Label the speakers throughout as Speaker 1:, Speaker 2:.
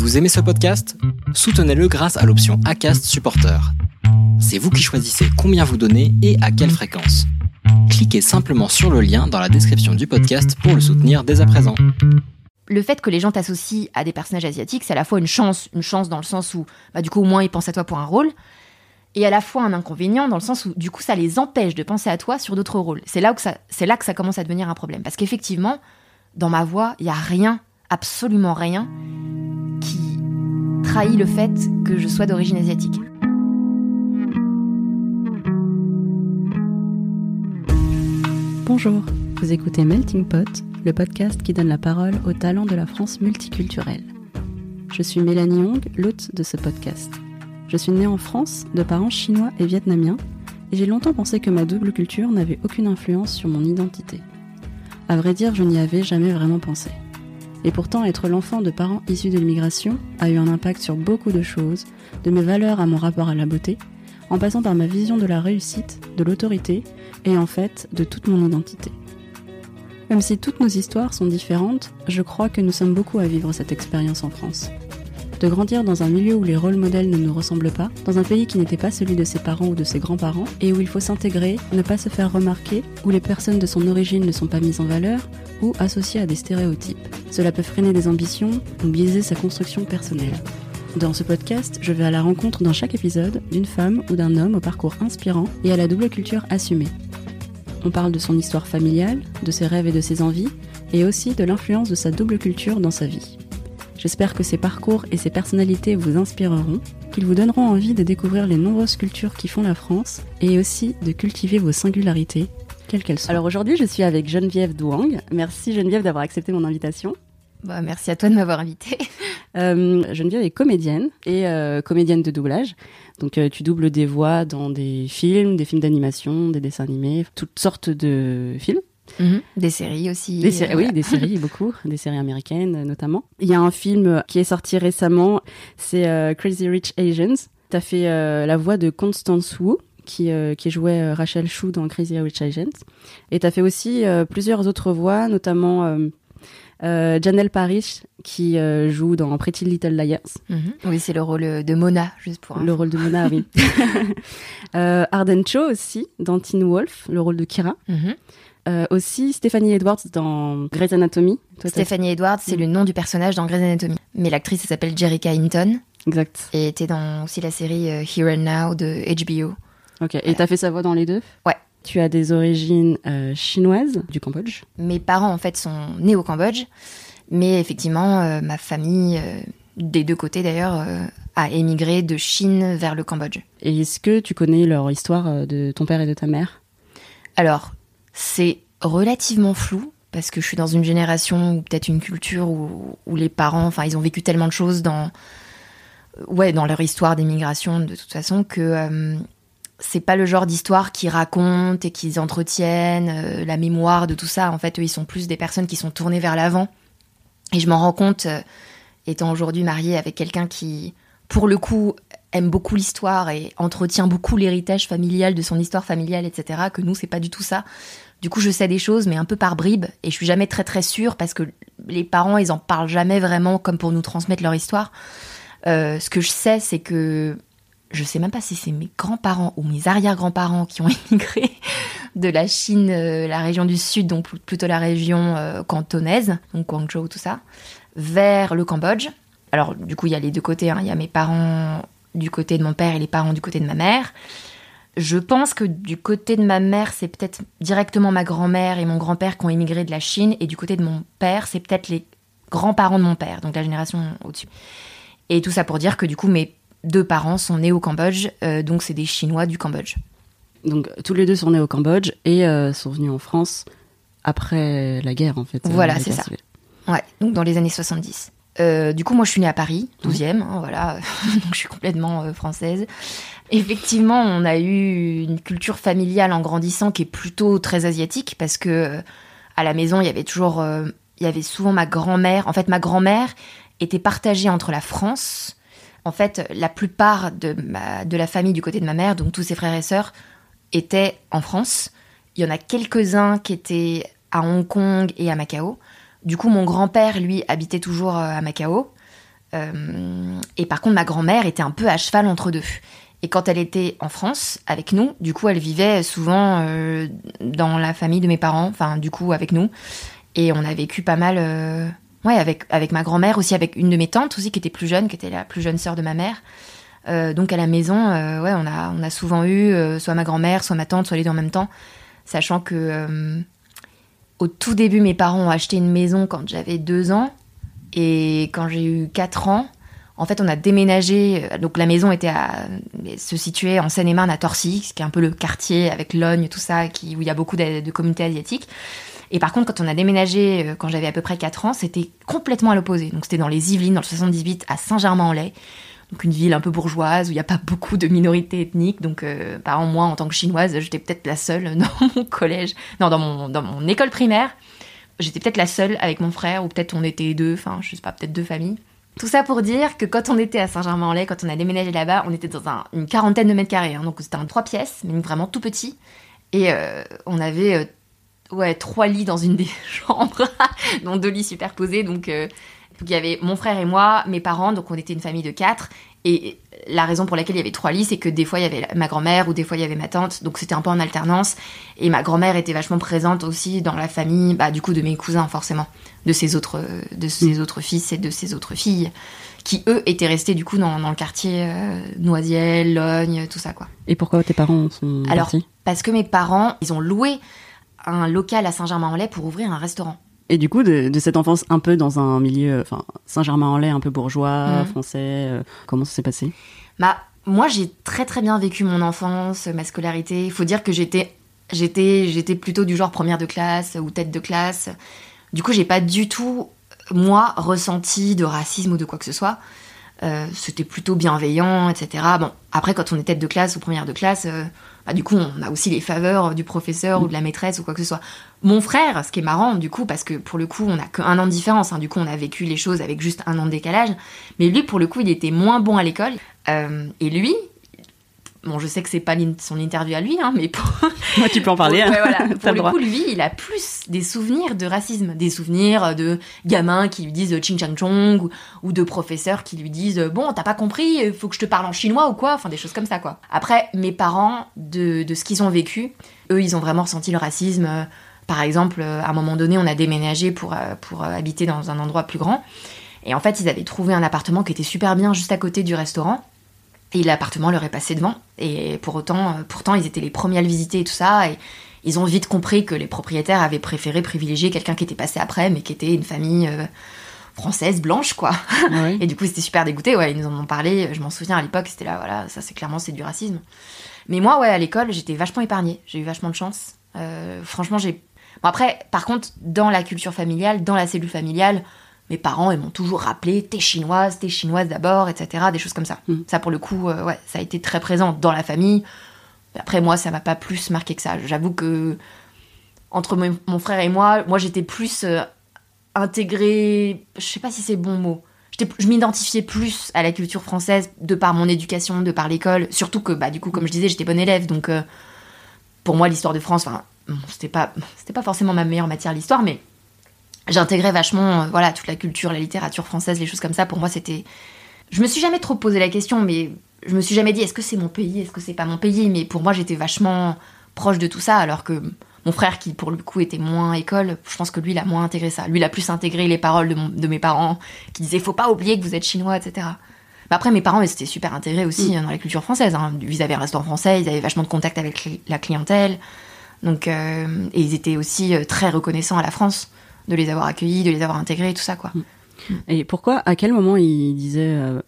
Speaker 1: Vous aimez ce podcast? Soutenez-le grâce à l'option ACAST Supporter. C'est vous qui choisissez combien vous donnez et à quelle fréquence. Cliquez simplement sur le lien dans la description du podcast pour le soutenir dès à présent.
Speaker 2: Le fait que les gens t'associent à des personnages asiatiques, c'est à la fois une chance, une chance dans le sens où, bah, du coup, au moins ils pensent à toi pour un rôle, et à la fois un inconvénient dans le sens où, du coup, ça les empêche de penser à toi sur d'autres rôles. C'est là, où ça, c'est là que ça commence à devenir un problème. Parce qu'effectivement, dans ma voix, il n'y a rien, absolument rien, qui trahit le fait que je sois d'origine asiatique.
Speaker 3: Bonjour, vous écoutez Melting Pot, le podcast qui donne la parole aux talents de la France multiculturelle. Je suis Mélanie Hong, l'hôte de ce podcast. Je suis née en France de parents chinois et vietnamiens, et j'ai longtemps pensé que ma double culture n'avait aucune influence sur mon identité. À vrai dire, je n'y avais jamais vraiment pensé. Et pourtant, être l'enfant de parents issus de l'immigration a eu un impact sur beaucoup de choses, de mes valeurs à mon rapport à la beauté, en passant par ma vision de la réussite, de l'autorité, et en fait de toute mon identité. Même si toutes nos histoires sont différentes, je crois que nous sommes beaucoup à vivre cette expérience en France. De grandir dans un milieu où les rôles modèles ne nous ressemblent pas, dans un pays qui n'était pas celui de ses parents ou de ses grands-parents, et où il faut s'intégrer, ne pas se faire remarquer, où les personnes de son origine ne sont pas mises en valeur, ou associées à des stéréotypes. Cela peut freiner des ambitions ou biaiser sa construction personnelle. Dans ce podcast, je vais à la rencontre dans chaque épisode d'une femme ou d'un homme au parcours inspirant et à la double culture assumée. On parle de son histoire familiale, de ses rêves et de ses envies, et aussi de l'influence de sa double culture dans sa vie. J'espère que ces parcours et ces personnalités vous inspireront, qu'ils vous donneront envie de découvrir les nombreuses cultures qui font la France, et aussi de cultiver vos singularités, quelles qu'elles soient. Alors aujourd'hui, je suis avec Geneviève Douang. Merci Geneviève d'avoir accepté mon invitation.
Speaker 2: Bah, merci à toi de m'avoir invitée.
Speaker 3: Euh, Geneviève est comédienne et euh, comédienne de doublage. Donc euh, tu doubles des voix dans des films, des films d'animation, des dessins animés, toutes sortes de films.
Speaker 2: Mhm. Des séries aussi.
Speaker 3: Des sé- oui, des séries beaucoup, des séries américaines euh, notamment. Il y a un film qui est sorti récemment, c'est euh, Crazy Rich Asians. T'as fait euh, la voix de Constance Wu. Qui, euh, qui jouait euh, Rachel Chou dans Crazy Rich Asians. Et t'as fait aussi euh, plusieurs autres voix, notamment euh, euh, Janelle Parrish, qui euh, joue dans Pretty Little Liars.
Speaker 2: Mhm. Oui, c'est le rôle de Mona, juste pour.
Speaker 3: Le rôle de Mona, oui. euh, Arden Cho aussi, dans Teen Wolf, le rôle de Kira.
Speaker 2: Mhm.
Speaker 3: Euh, aussi Stephanie Edwards dans Grey's Anatomy. Toi,
Speaker 2: Stéphanie Edwards, c'est le nom du personnage dans Grey's Anatomy. Mais l'actrice, elle s'appelle Jerrica Hinton
Speaker 3: Exact.
Speaker 2: et était dans aussi la série euh, Here and Now de HBO.
Speaker 3: Ok. Et t'as fait sa voix dans les deux?
Speaker 2: Ouais.
Speaker 3: Tu as des origines euh, chinoises du Cambodge?
Speaker 2: Mes parents, en fait, sont nés au Cambodge, mais effectivement, ma famille, des deux côtés d'ailleurs, a émigré de Chine vers le Cambodge.
Speaker 3: Et est-ce que tu connais leur histoire de ton père et de ta mère?
Speaker 2: Alors, c'est relativement flou parce que je suis dans une génération ou peut-être une culture où, les parents, enfin, ils ont vécu tellement de choses dans, ouais, dans leur histoire d'émigration de toute façon que euh, c'est pas le genre d'histoire qu'ils racontent et qu'ils entretiennent euh, la mémoire de tout ça. En fait, eux, ils sont plus des personnes qui sont tournées vers l'avant. Et je m'en rends compte, euh, étant aujourd'hui mariée avec quelqu'un qui, pour le coup, aime beaucoup l'histoire et entretient beaucoup l'héritage familial de son histoire familiale, etc. Que nous, c'est pas du tout ça. Du coup, je sais des choses, mais un peu par bribes, et je suis jamais très très sûre parce que les parents, ils en parlent jamais vraiment comme pour nous transmettre leur histoire. Euh, ce que je sais, c'est que je sais même pas si c'est mes grands-parents ou mes arrière-grands-parents qui ont émigré de la Chine, euh, la région du sud, donc pl- plutôt la région euh, cantonaise, donc Guangzhou, tout ça, vers le Cambodge. Alors, du coup, il y a les deux côtés. hein. Il y a mes parents du côté de mon père et les parents du côté de ma mère. Je pense que du côté de ma mère, c'est peut-être directement ma grand-mère et mon grand-père qui ont émigré de la Chine, et du côté de mon père, c'est peut-être les grands-parents de mon père, donc la génération au-dessus. Et tout ça pour dire que du coup, mes deux parents sont nés au Cambodge, euh, donc c'est des Chinois du Cambodge.
Speaker 3: Donc tous les deux sont nés au Cambodge et euh, sont venus en France après la guerre en fait. euh,
Speaker 2: Voilà,
Speaker 3: la
Speaker 2: c'est ça.
Speaker 3: civile.
Speaker 2: Ouais, donc dans les années 70. Euh, du coup, moi, je suis née à Paris, 12e, hein, voilà, donc je suis complètement euh, française. Effectivement, on a eu une culture familiale en grandissant qui est plutôt très asiatique parce que euh, à la maison, il y avait toujours, il y avait souvent ma grand-mère. En fait, ma grand-mère était partagée entre la France. En fait, la plupart de, ma, de la famille du côté de ma mère, donc tous ses frères et sœurs, étaient en France. Il y en a quelques-uns qui étaient à Hong Kong et à Macao. Du coup, mon grand-père, lui, habitait toujours euh, à Macao. et par contre, ma grand-mère était un peu à cheval entre deux. Et quand elle était en France avec nous, du coup, elle vivait souvent dans la famille de mes parents, enfin, du coup, avec nous. Et on a vécu pas mal, ouais, avec, avec ma grand-mère, aussi avec une de mes tantes aussi, qui était plus jeune, qui était la plus jeune sœur de ma mère. Euh, donc à la maison, euh, ouais, on a, on a souvent eu euh, soit ma grand-mère, soit ma tante, soit les deux en même temps, sachant que au tout début, mes parents ont acheté une maison quand j'avais deux ans, et quand j'ai eu quatre ans, en fait, on a déménagé. Donc la maison était à, se situait en Seine-et-Marne à Torcy, qui est un peu le quartier avec Logne, tout ça, qui, où il y a beaucoup de, de communautés asiatiques. Et par contre, quand on a déménagé, quand j'avais à peu près 4 ans, c'était complètement à l'opposé. Donc c'était dans les Yvelines, dans le 78, à Saint-Germain-en-Laye donc une ville un peu bourgeoise où il n'y a pas beaucoup de minorités ethniques. Donc, euh, par exemple, moi, en tant que chinoise, j'étais peut-être la seule dans mon collège, non, dans mon, dans mon école primaire. J'étais peut-être la seule avec mon frère, ou peut-être on était deux, enfin, je sais pas, peut-être deux familles. Tout ça pour dire que quand on était à Saint-Germain-en-Laye, quand on a déménagé là-bas, on était dans une quarantaine de mètres carrés. Hein. donc c'était un trois pièces, mais vraiment tout petit. Et euh, on avait euh, ouais, trois lits dans une des chambres, dont deux lits superposés. Donc donc il y avait mon frère et moi, mes parents, donc on était une famille de quatre. Et la raison pour laquelle il y avait trois lits, c'est que des fois il y avait ma grand-mère ou des fois il y avait ma tante, donc c'était un peu en alternance. Et ma grand-mère était vachement présente aussi dans la famille, bah, du coup de mes cousins forcément, de ses autres, de ses mm. autres fils et de ses autres filles, qui eux étaient restés du coup dans, le quartier euh, Noisiel, Logne, tout ça quoi.
Speaker 3: Et pourquoi tes parents sont
Speaker 2: Alors parce que mes parents, ils ont loué un local à Saint-Germain-en-Laye pour ouvrir un restaurant.
Speaker 3: Et du coup, de, cette enfance un peu dans un milieu, enfin, Saint-Germain-en-Laye, un peu bourgeois, mhm. français, euh, comment ça s'est passé?
Speaker 2: Bah, moi, j'ai très très bien vécu mon enfance, ma scolarité. Il faut dire que j'étais, j'étais, j'étais plutôt du genre première de classe ou tête de classe. Du coup, j'ai pas du tout, moi, ressenti de racisme ou de quoi que ce soit. Euh, c'était plutôt bienveillant, etc. Bon, après, quand on est tête de classe ou première de classe, euh, du coup, on a aussi les faveurs du professeur ou de la maîtresse ou quoi que ce soit. Mon frère, ce qui est marrant, du coup, parce que pour le coup, on a qu'un an de différence, hein, du coup, on a vécu les choses avec juste un an de décalage, mais lui, pour le coup, il était moins bon à l'école. Euh, et lui, Bon, je sais que c'est pas son interview à lui, hein, mais pour...
Speaker 3: Moi, tu peux en parler.
Speaker 2: Pour, hein. pour le coup, lui, il a plus des souvenirs de racisme, des souvenirs de gamins qui lui disent ching chang chong ou, de professeurs qui lui disent bon, t'as pas compris, faut que je te parle en chinois ou quoi, enfin des choses comme ça quoi. Après, mes parents, de, de ce qu'ils ont vécu, eux, ils ont vraiment ressenti le racisme. Par exemple, à un moment donné, on a déménagé pour, pour habiter dans un endroit plus grand. Et en fait, ils avaient trouvé un appartement qui était super bien juste à côté du restaurant. Et l'appartement leur est passé devant. Et pour autant, euh, pourtant, ils étaient les premiers à le visiter et tout ça. Et ils ont vite compris que les propriétaires avaient préféré privilégier quelqu'un qui était passé après, mais qui était une famille euh, française blanche, quoi. Ah et du coup, c'était super dégoûté. Ouais, ils nous en ont parlé. Je m'en souviens à l'époque, c'était là, voilà, ça c'est clairement c'est du racisme. Mais moi, ouais, à l'école, j'étais vachement épargnée. J'ai eu vachement de chance. Euh, franchement, j'ai. Bon, après, par contre, dans la culture familiale, dans la cellule familiale, mes parents, ils m'ont toujours rappelé t'es chinoise, t'es chinoise d'abord, etc. Des choses comme ça. Mm. Ça, pour le coup, euh, ouais, ça a été très présent dans la famille. Après, moi, ça m'a pas plus marqué que ça. J'avoue que entre mon frère et moi, moi, j'étais plus euh, intégrée. Je sais pas si c'est le bon mot. Je m'identifiais plus à la culture française de par mon éducation, de par l'école. Surtout que, bah, du coup, comme je disais, j'étais bonne élève. Donc, euh, pour moi, l'histoire de France, enfin, c'était pas, pas forcément ma meilleure matière, l'histoire, mais j'intégrais vachement euh, voilà toute la culture, la littérature française, les choses comme ça. Pour moi, c'était. Je me suis jamais trop posé la question, mais je me suis jamais dit est-ce que c'est mon pays, est-ce que c'est pas mon pays? Mais pour moi, j'étais vachement proche de tout ça, alors que mon frère, qui pour le coup était moins école, je pense que lui, il a moins intégré ça. Lui, il a plus intégré les paroles de, mes parents qui disaient faut pas oublier que vous êtes chinois, etc. Mais après, mes parents, ils étaient super intégrés aussi mm. hein, dans la culture française. Hein. Ils avaient un restaurant français, ils avaient vachement de contact avec la clientèle. Donc, euh, et ils étaient aussi euh, très reconnaissants à la France de les avoir accueillis, de les avoir intégrés, tout ça, quoi. Mm.
Speaker 3: Et pourquoi, à quel moment il disait, euh,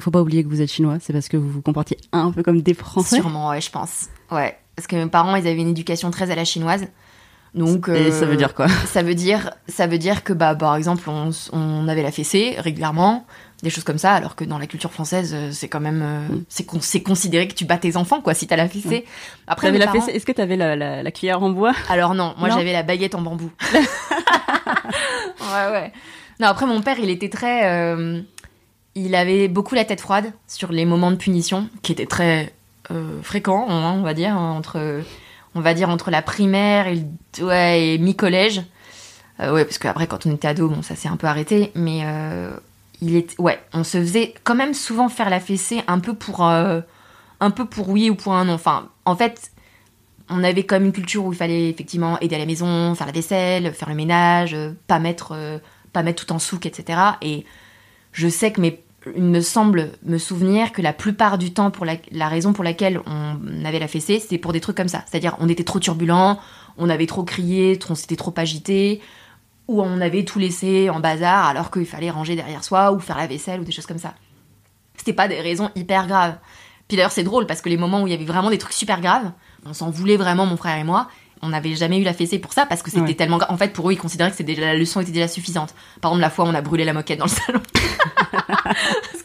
Speaker 3: faut pas oublier que vous êtes chinois C'est parce que vous vous comportiez un peu comme des Français?
Speaker 2: Sûrement, ouais, je pense. Ouais, parce que mes parents, ils avaient une éducation très à la chinoise. Donc,
Speaker 3: Et ça veut dire quoi?
Speaker 2: Ça veut dire, ça veut dire que, bah, par exemple, on, on avait la fessée régulièrement, des choses comme ça, alors que dans la culture française, euh, c'est quand même, euh, mm. c'est considéré que tu bats tes enfants, quoi, si t'as la fessée.
Speaker 3: Après, la fessée, est-ce que t'avais la, la, la, cuillère en bois?
Speaker 2: Alors non, moi j'avais la baguette en bambou. ouais, ouais. Non, après mon père, il était très, euh, il avait beaucoup la tête froide sur les moments de punition, qui étaient très fréquents, hein, on va dire, hein, entre, on va dire entre la primaire et, ouais, et mi-collège. ouais, parce qu'après, quand on était ado, bon, ça s'est un peu arrêté, mais il est, ouais, on se faisait quand même souvent faire la fessée un peu pour, euh, un peu pour oui ou pour un non. Enfin, en fait, on avait comme une culture où il fallait effectivement aider à la maison, faire la vaisselle, faire le ménage, euh, pas mettre, euh, pas mettre tout en souk, etc. Et je sais que mes, il me semble me souvenir que la plupart du temps, pour la, la raison pour laquelle on avait la fessée, c'était pour des trucs comme ça. C'est-à-dire, on était trop turbulent, on avait trop crié, on s'était trop agité, ou on avait tout laissé en bazar alors qu'il fallait ranger derrière soi, ou faire la vaisselle, ou des choses comme ça. C'était pas des raisons hyper graves. Puis d'ailleurs, c'est drôle parce que les moments où il y avait vraiment des trucs super graves, on s'en voulait vraiment, mon frère et moi. On n'avait jamais eu la fessée pour ça parce que c'était
Speaker 3: Ouais.
Speaker 2: tellement grave. En fait, pour eux, ils considéraient que déjà- la leçon était déjà suffisante. Par exemple, la fois où on a brûlé la moquette dans le salon.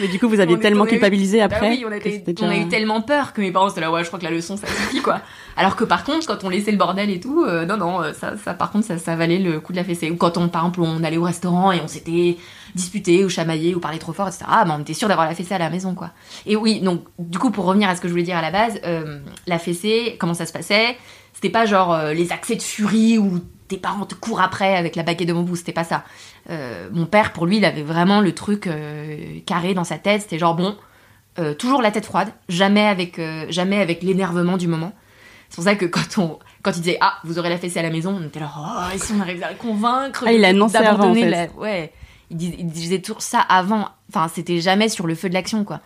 Speaker 3: Mais du coup, vous aviez
Speaker 2: On
Speaker 3: tellement
Speaker 2: eu-
Speaker 3: culpabilisé
Speaker 2: Bah
Speaker 3: après.
Speaker 2: oui, on, a eu tellement peur que mes parents étaient là, ouais, je crois que la leçon, ça suffit, quoi. Alors que par contre, quand on laissait le bordel et tout, euh, non, non, euh, ça, ça, par contre, ça, ça valait le coup de la fessée. Ou quand on, par exemple, on allait au restaurant et on s'était disputé ou chamaillé ou parlé trop fort, etc. Ah, bah, on était sûr d'avoir la fessée à la maison, quoi. Et oui, donc, du coup, pour revenir à ce que je voulais dire à la base, euh, la fessée, comment ça se passait? C'était pas genre euh, les accès de furie où tes parents te courent après avec la baguette de bambou, c'était pas ça. Euh, mon père, pour lui, il avait vraiment le truc euh, carré dans sa tête. C'était genre, bon, euh, toujours la tête froide, jamais avec, jamais avec l'énervement du moment. C'est pour ça que quand, on, quand il disait Ah, vous aurez la fessée à la maison, on était là, oh, et si on arrive à le convaincre
Speaker 3: Ah, il a annoncé avant, en fait.
Speaker 2: la- Ouais, il, dis- il disait toujours ça avant. Enfin, c'était jamais sur le feu de l'action, quoi.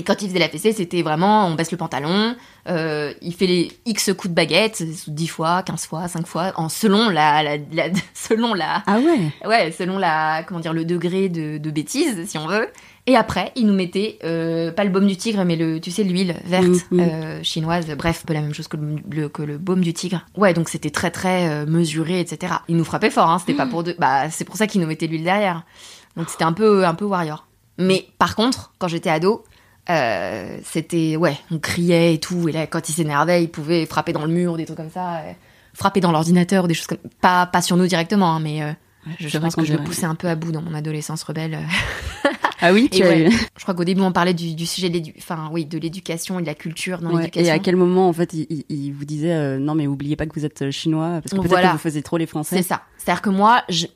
Speaker 2: Et quand il faisait la fessée, c'était vraiment on baisse le pantalon, euh, il fait les X coups de baguette, 10 fois, 15 fois, 5 fois, en selon la, la, la- selon la,
Speaker 3: Ah ouais.
Speaker 2: ouais, selon la, comment dire, le degré de, de bêtise, si on veut. Et après, il nous mettait, euh, pas le baume du tigre, mais le, tu sais, l'huile verte
Speaker 3: Mhm.
Speaker 2: euh, chinoise, bref, peu la même chose que le, le- que le baume du tigre. Ouais, donc c'était très très mesuré, etc. Il nous frappait fort, hein, c'était pas pour deux. Bah, c'est pour ça qu'il nous mettait l'huile derrière. Donc c'était un peu, un peu warrior. Mais par contre, quand j'étais ado, euh, c'était, ouais, on criait et tout. Et là, quand il s'énervait, il pouvait frapper dans le mur, des trucs comme ça, euh, frapper dans l'ordinateur, des choses comme, pas, pas sur nous directement, hein, mais euh, je,
Speaker 3: c'est
Speaker 2: pense que je le poussais un peu à bout dans mon adolescence rebelle.
Speaker 3: Ah oui, tu as
Speaker 2: ouais,
Speaker 3: eu.
Speaker 2: je crois qu'au début on parlait du, du sujet de enfin oui, de l'éducation et de la culture dans
Speaker 3: Ouais,
Speaker 2: l'éducation.
Speaker 3: Et à quel moment, en fait, il, vous disait euh, non, mais oubliez pas que vous êtes euh, chinois, parce que peut-être
Speaker 2: Voilà.
Speaker 3: que vous faisiez trop les
Speaker 2: C'est
Speaker 3: Français.
Speaker 2: ça. C'est-à-dire que moi, je,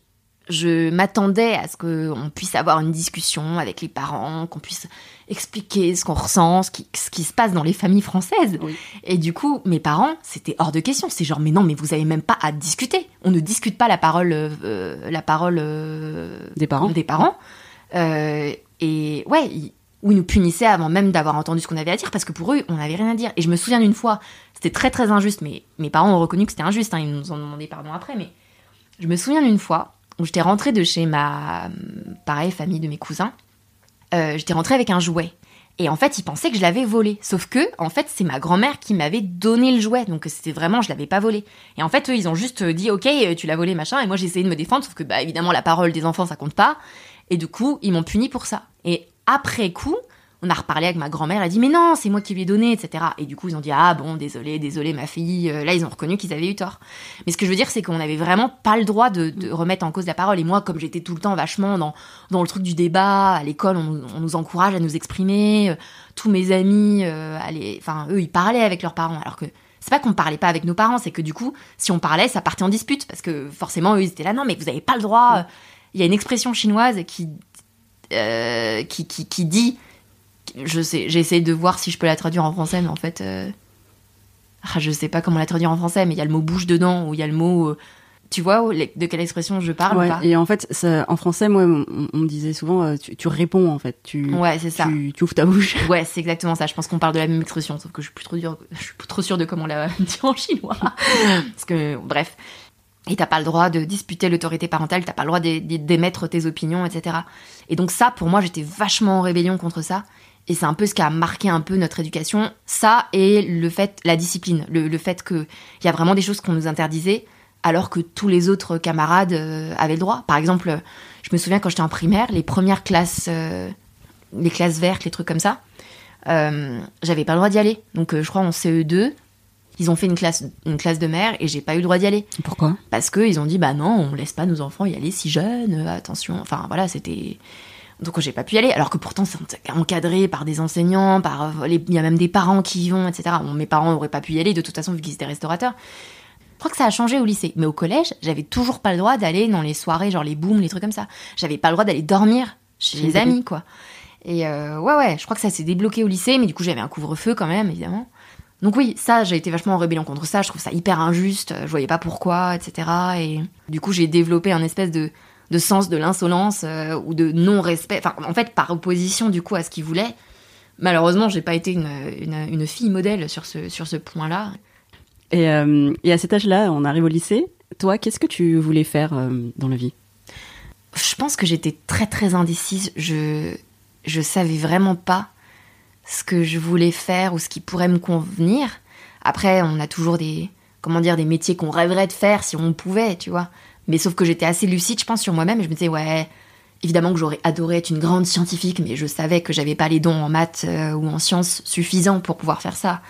Speaker 2: je m'attendais à ce qu'on puisse avoir une discussion avec les parents, qu'on puisse expliquer ce qu'on ressent, ce qui, ce qui se passe dans les familles françaises.
Speaker 3: Oui.
Speaker 2: Et du coup, mes parents, c'était hors de question. C'est genre, mais non, mais vous avez même pas à discuter. On ne discute pas la parole, euh, la parole euh,
Speaker 3: Des parents.
Speaker 2: des parents. Euh, et ouais, ils, où ils nous punissaient avant même d'avoir entendu ce qu'on avait à dire, parce que pour eux, on n'avait rien à dire. Et je me souviens d'une fois, c'était très très injuste, mais mes parents ont reconnu que c'était injuste, hein, ils nous ont demandé pardon après, mais je me souviens d'une fois où j'étais rentrée de chez ma, pareil, famille de mes cousins, euh, j'étais rentrée avec un jouet. Et en fait, ils pensaient que je l'avais volé. Sauf que, en fait, c'est ma grand-mère qui m'avait donné le jouet. Donc, c'était vraiment, je l'avais pas volé. Et en fait, eux, ils ont juste dit, OK, euh, tu l'as volé, machin. Et moi, j'ai essayé de me défendre. Sauf que, bah, évidemment, la parole des enfants, ça compte pas. Et du coup, ils m'ont puni pour ça. Et après coup, on a reparlé avec ma grand-mère. Elle a dit, mais non, c'est moi qui lui ai donné, etc. Et du coup, ils ont dit, ah bon, désolé, désolé, ma fille. Euh, Là, ils ont reconnu qu'ils avaient eu tort. Mais ce que je veux dire, c'est qu'on n'avait vraiment pas le droit de, de remettre en cause la parole. Et moi, comme j'étais tout le temps vachement dans, dans le truc du débat, à l'école, on, on nous encourage à nous exprimer. euh, tous mes amis, euh, enfin, eux, ils parlaient avec leurs parents. Alors que c'est pas qu'on parlait pas avec nos parents, c'est que du coup, si on parlait, ça partait en dispute. Parce que forcément, eux, ils étaient là, non, mais vous avez pas le droit. Il y a une expression chinoise qui, euh, qui, qui, qui dit. Je sais, j'ai essayé de voir si je peux la traduire en français, mais en fait. euh, ah, je sais pas comment la traduire en français, mais il y a le mot bouche dedans, ou il y a le mot. euh, tu vois de quelle expression je parle ou
Speaker 3: Ouais,
Speaker 2: pas
Speaker 3: et en fait, ça, en français, moi, on, on me disait souvent, euh, tu, tu réponds en fait, tu,
Speaker 2: Ouais, c'est ça.
Speaker 3: tu, tu ouvres ta bouche.
Speaker 2: Ouais, c'est exactement ça. Je pense qu'on parle de la même expression, sauf que je suis plus trop dure, je suis plus trop sûre de comment on la dit en chinois. Parce que, bref. Et t'as pas le droit de disputer l'autorité parentale, t'as pas le droit d'é- d'é- d'émettre tes opinions, etc. Et donc ça, pour moi, j'étais vachement en rébellion contre ça. Et c'est un peu ce qui a marqué un peu notre éducation. Ça et le fait, la discipline, le, le fait qu'il y a vraiment des choses qu'on nous interdisait, alors que tous les autres camarades euh, avaient le droit. Par exemple, je me souviens quand j'étais en primaire, les premières classes, euh, les classes vertes, les trucs comme ça, euh, j'avais pas le droit d'y aller. Donc euh, je crois en CE2, ils ont fait une classe, une classe de mère et j'ai pas eu le droit d'y aller.
Speaker 3: Pourquoi?
Speaker 2: Parce qu'ils ont dit, bah non, on laisse pas nos enfants y aller si jeunes, attention. Enfin voilà, c'était. Donc j'ai pas pu y aller. Alors que pourtant c'est encadré par des enseignants, par. les- Il y a même des parents qui y vont, etc. Bon, mes parents n'auraient pas pu y aller de toute façon vu qu'ils étaient restaurateurs. crois que ça a changé au lycée. Mais au collège, j'avais toujours pas le droit d'aller dans les soirées, genre les booms, les trucs comme ça. J'avais pas le droit d'aller dormir chez les amis, quoi. Et euh, ouais, ouais, je crois que ça s'est débloqué au lycée, mais du coup, j'avais un couvre-feu quand même, évidemment. Donc oui, ça, j'ai été vachement en rébellion contre ça. Je trouve ça hyper injuste. Je voyais pas pourquoi, etc. Et du coup, j'ai développé un espèce de, de sens de l'insolence euh, ou de non-respect. Enfin, en fait, par opposition du coup à ce qu'il voulait. Malheureusement, j'ai pas été une, une, une, fille modèle sur ce, sur ce point-là.
Speaker 3: Et, euh, et, à cet âge-là, on arrive au lycée. Toi, qu'est-ce que tu voulais faire euh, dans la vie?
Speaker 2: Je pense que j'étais très très indécise. Je je savais vraiment pas ce que je voulais faire ou ce qui pourrait me convenir. Après, on a toujours des comment dire des métiers qu'on rêverait de faire si on pouvait, tu vois. Mais sauf que j'étais assez lucide, je pense, sur moi-même. Et je me disais, ouais, évidemment que j'aurais adoré être une grande scientifique, mais je savais que j'avais pas les dons en maths euh, ou en sciences suffisants pour pouvoir faire ça.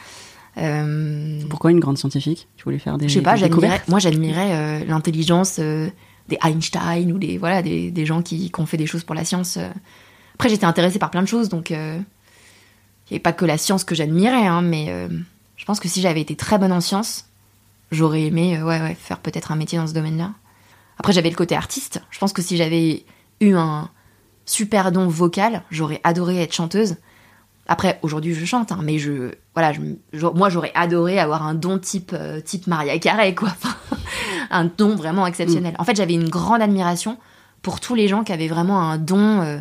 Speaker 3: Euh... Pourquoi une grande scientifique? Tu voulais faire des
Speaker 2: Je sais pas, j'admirais, moi j'admirais euh, l'intelligence des Einstein ou des voilà des, des gens qui, qui, ont fait des choses pour la science. Après j'étais intéressée par plein de choses, donc il n'y avait pas que la science que j'admirais, hein, mais je pense que si j'avais été très bonne en sciences, j'aurais aimé ouais, ouais, faire peut-être un métier dans ce domaine-là. Après, j'avais le côté artiste. Je pense que si j'avais eu un super don vocal, j'aurais adoré être chanteuse. Après, aujourd'hui, je chante, hein, mais je, voilà, je, moi, j'aurais adoré avoir un don type, euh, type Maria Carey, quoi. un don vraiment exceptionnel. Mm. En fait, j'avais une grande admiration pour tous les gens qui avaient vraiment un don euh,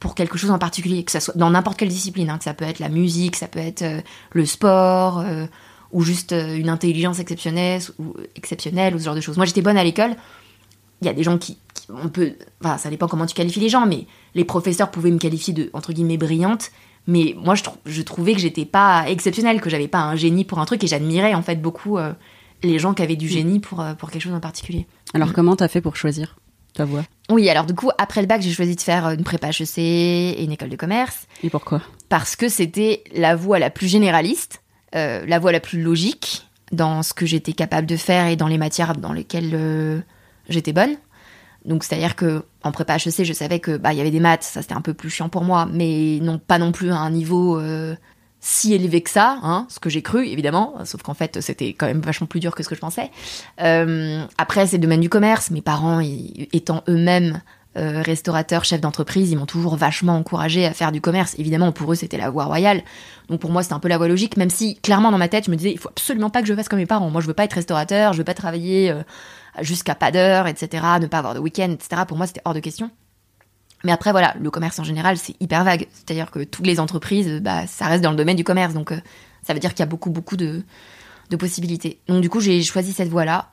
Speaker 2: pour quelque chose en particulier, que ça soit dans n'importe quelle discipline, hein, que ça peut être la musique, ça peut être euh, le sport, euh, ou juste une intelligence exceptionnelle ou, exceptionnelle, ou ce genre de choses. Moi, j'étais bonne à l'école il y a des gens qui, on peut, enfin, ça dépend comment tu qualifies les gens, mais les professeurs pouvaient me qualifier de entre guillemets brillante. Mais moi, je, je trouvais que j'étais pas exceptionnelle, que j'avais pas un génie pour un truc, et j'admirais en fait beaucoup euh, les gens qui avaient du génie pour, euh, pour quelque chose en particulier.
Speaker 3: Alors, comment comment t'as fait pour choisir ta voie?
Speaker 2: Oui, alors du coup, après le bac, j'ai choisi de faire une prépa HEC et une école de commerce.
Speaker 3: Et pourquoi?
Speaker 2: Parce que c'était la voie la plus généraliste, euh, la voie la plus logique dans ce que j'étais capable de faire et dans les matières dans lesquelles j'étais bonne. Donc c'est-à-dire que en prépa HEC, je savais que bah il y avait des maths, ça c'était un peu plus chiant pour moi, mais non pas non plus à un niveau euh, si élevé que ça, hein, ce que j'ai cru évidemment, sauf qu'en fait c'était quand même vachement plus dur que ce que je pensais. Euh, après c'est le domaine du commerce, mes parents étant eux-mêmes euh, restaurateurs, chefs d'entreprise, ils m'ont toujours vachement encouragé à faire du commerce. Évidemment, pour eux, c'était la voie royale. Donc pour moi, c'était un peu la voie logique, même si clairement dans ma tête, je me disais, il faut absolument pas que je fasse comme mes parents. Moi, je veux pas être restaurateur, je veux pas travailler jusqu'à pas d'heure, etc., ne pas avoir de week-end, etc. Pour moi, c'était hors de question. Mais après, voilà, le commerce en général, c'est hyper vague. C'est-à-dire que toutes les entreprises, bah, ça reste dans le domaine du commerce. Donc, euh, ça veut dire qu'il y a beaucoup, beaucoup de, de possibilités. Donc, du coup, j'ai choisi cette voie-là,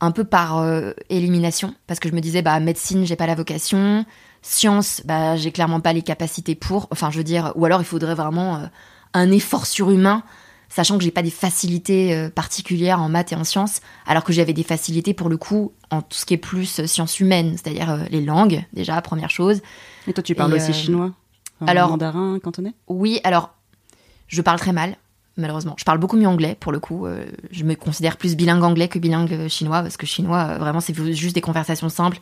Speaker 2: un peu par euh, élimination, parce que je me disais, bah, médecine, j'ai pas la vocation. Science, bah, j'ai clairement pas les capacités pour. Enfin, je veux dire, ou alors il faudrait vraiment euh, un effort surhumain sachant que j'ai pas des facilités euh, particulières en maths et en sciences, alors que j'avais des facilités pour le coup en tout ce qui est plus euh, sciences humaines, c'est-à-dire euh, les langues, déjà, première chose.
Speaker 3: Et toi, tu parles aussi chinois?
Speaker 2: Alors,
Speaker 3: mandarin, cantonais?
Speaker 2: Oui, alors, je parle très mal, malheureusement. Je parle beaucoup mieux anglais, pour le coup. je me considère plus bilingue anglais que bilingue chinois, parce que chinois, vraiment, c'est juste des conversations simples.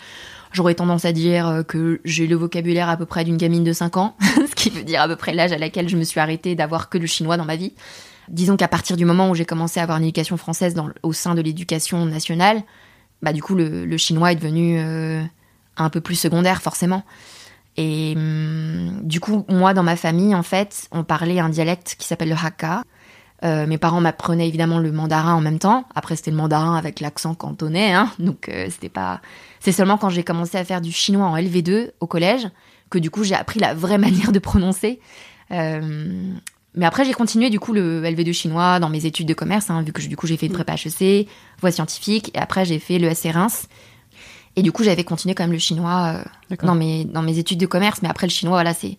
Speaker 2: J'aurais tendance à dire que j'ai le vocabulaire à peu près d'une gamine de 5 ans, ce qui veut dire à peu près l'âge à laquelle je me suis arrêtée d'avoir que le chinois dans ma vie. Disons qu'à partir du moment où j'ai commencé à avoir une éducation française au sein de l'éducation nationale, bah du coup le, chinois est devenu euh, un peu plus secondaire forcément. Et hum, du coup, moi dans ma famille, en fait, on parlait un dialecte qui s'appelle le Hakka. Euh, mes parents m'apprenaient évidemment le mandarin en même temps. Après, c'était le mandarin avec l'accent cantonais, hein. donc euh, c'était pas. C'est seulement quand j'ai commencé à faire du chinois en LV2 au collège que du coup j'ai appris la vraie manière de prononcer. Mais après, j'ai continué du coup le LV2 chinois dans mes études de commerce, hein, vu que du coup j'ai fait une prépa HEC, voie scientifique, et après j'ai fait le SC Reims. Et du coup, j'avais continué quand même le chinois euh, dans, mes, dans mes études de commerce, mais après le chinois, voilà, c'est,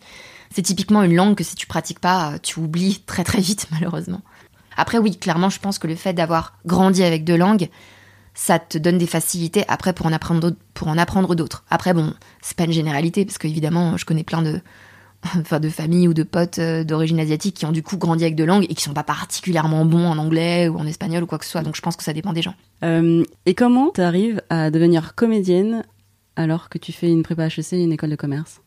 Speaker 2: c'est typiquement une langue que si tu pratiques pas, euh, tu oublies très très vite, malheureusement. Après, oui, clairement, je pense que le fait d'avoir grandi avec deux langues, ça te donne des facilités après pour en apprendre pour en apprendre d'autres. Après, bon, c'est pas une généralité, parce qu'évidemment, je connais plein de, enfin de familles ou de potes euh, d'origine asiatique qui ont du coup grandi avec deux langues et qui sont pas particulièrement bons en anglais ou en espagnol ou quoi que ce soit. Donc je pense que ça dépend des gens.
Speaker 3: Euh, et comment tu arrives à devenir comédienne alors que tu fais une prépa HEC et une école de commerce?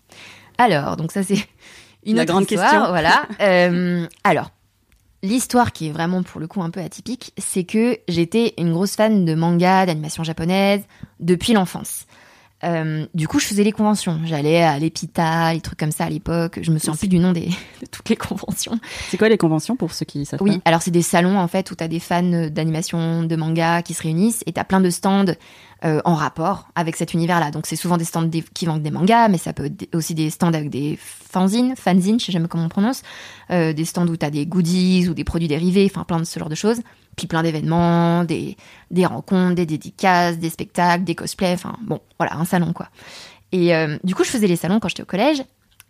Speaker 2: Alors, donc ça c'est une grande question. Voilà. Euh, alors, l'histoire qui est vraiment pour le coup un peu atypique, c'est que j'étais une grosse fan de manga, d'animation japonaise depuis l'enfance. Euh, du coup, je faisais les conventions. J'allais à l'Epita, les trucs comme ça à l'époque. Je me souviens plus du nom des, de toutes les conventions.
Speaker 3: C'est quoi les conventions pour ceux qui savent
Speaker 2: Oui, alors c'est des salons en fait où tu as des fans d'animation, de manga qui se réunissent et tu as plein de stands euh, en rapport avec cet univers-là. Donc c'est souvent des stands qui vendent des mangas, mais ça peut être aussi des stands avec des fanzines, fanzines, je sais jamais comment on prononce, euh, des stands où tu as des goodies ou des produits dérivés, enfin plein de ce genre de choses. Puis plein d'événements, des, des rencontres, des dédicaces, des spectacles, des cosplays, enfin bon, voilà, un salon quoi. Et euh, du coup, je faisais les salons quand j'étais au collège.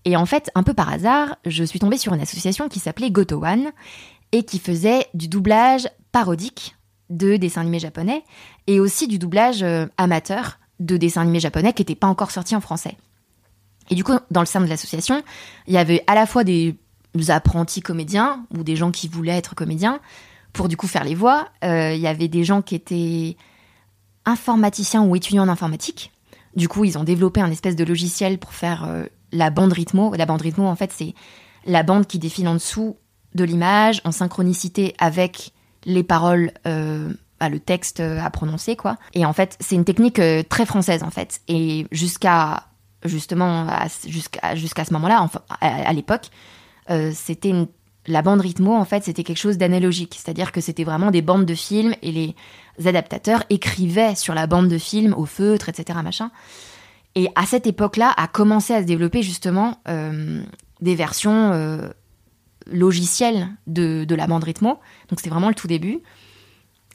Speaker 2: Et en fait, un peu par hasard, je suis tombée sur une association qui s'appelait Goto One et qui faisait du doublage parodique de dessins animés japonais et aussi du doublage euh, amateur de dessins animés japonais qui n'étaient pas encore sortis en français. Et du coup, dans le sein de l'association, il y avait à la fois des apprentis comédiens ou des gens qui voulaient être comédiens pour du coup faire les voix. Euh, il y avait des gens qui étaient informaticiens ou étudiants en informatique. Du coup, ils ont développé un espèce de logiciel pour faire euh, la bande rythmo. La bande rythmo, en fait, c'est la bande qui défile en dessous de l'image en synchronicité avec les paroles, euh, bah, le texte à prononcer, quoi. Et en fait, c'est une technique très française, en fait. Et jusqu'à justement jusqu'à ce moment-là, à, l'époque, c'était la bande rythmo, en fait, c'était quelque chose d'analogique. C'est-à-dire que c'était vraiment des bandes de films et les adaptateurs écrivaient sur la bande de film au feutre, etc., machin. Et à cette époque-là, a commencé à se développer justement des versions logiciel de, de la bande rythmo. Donc c'était vraiment le tout début.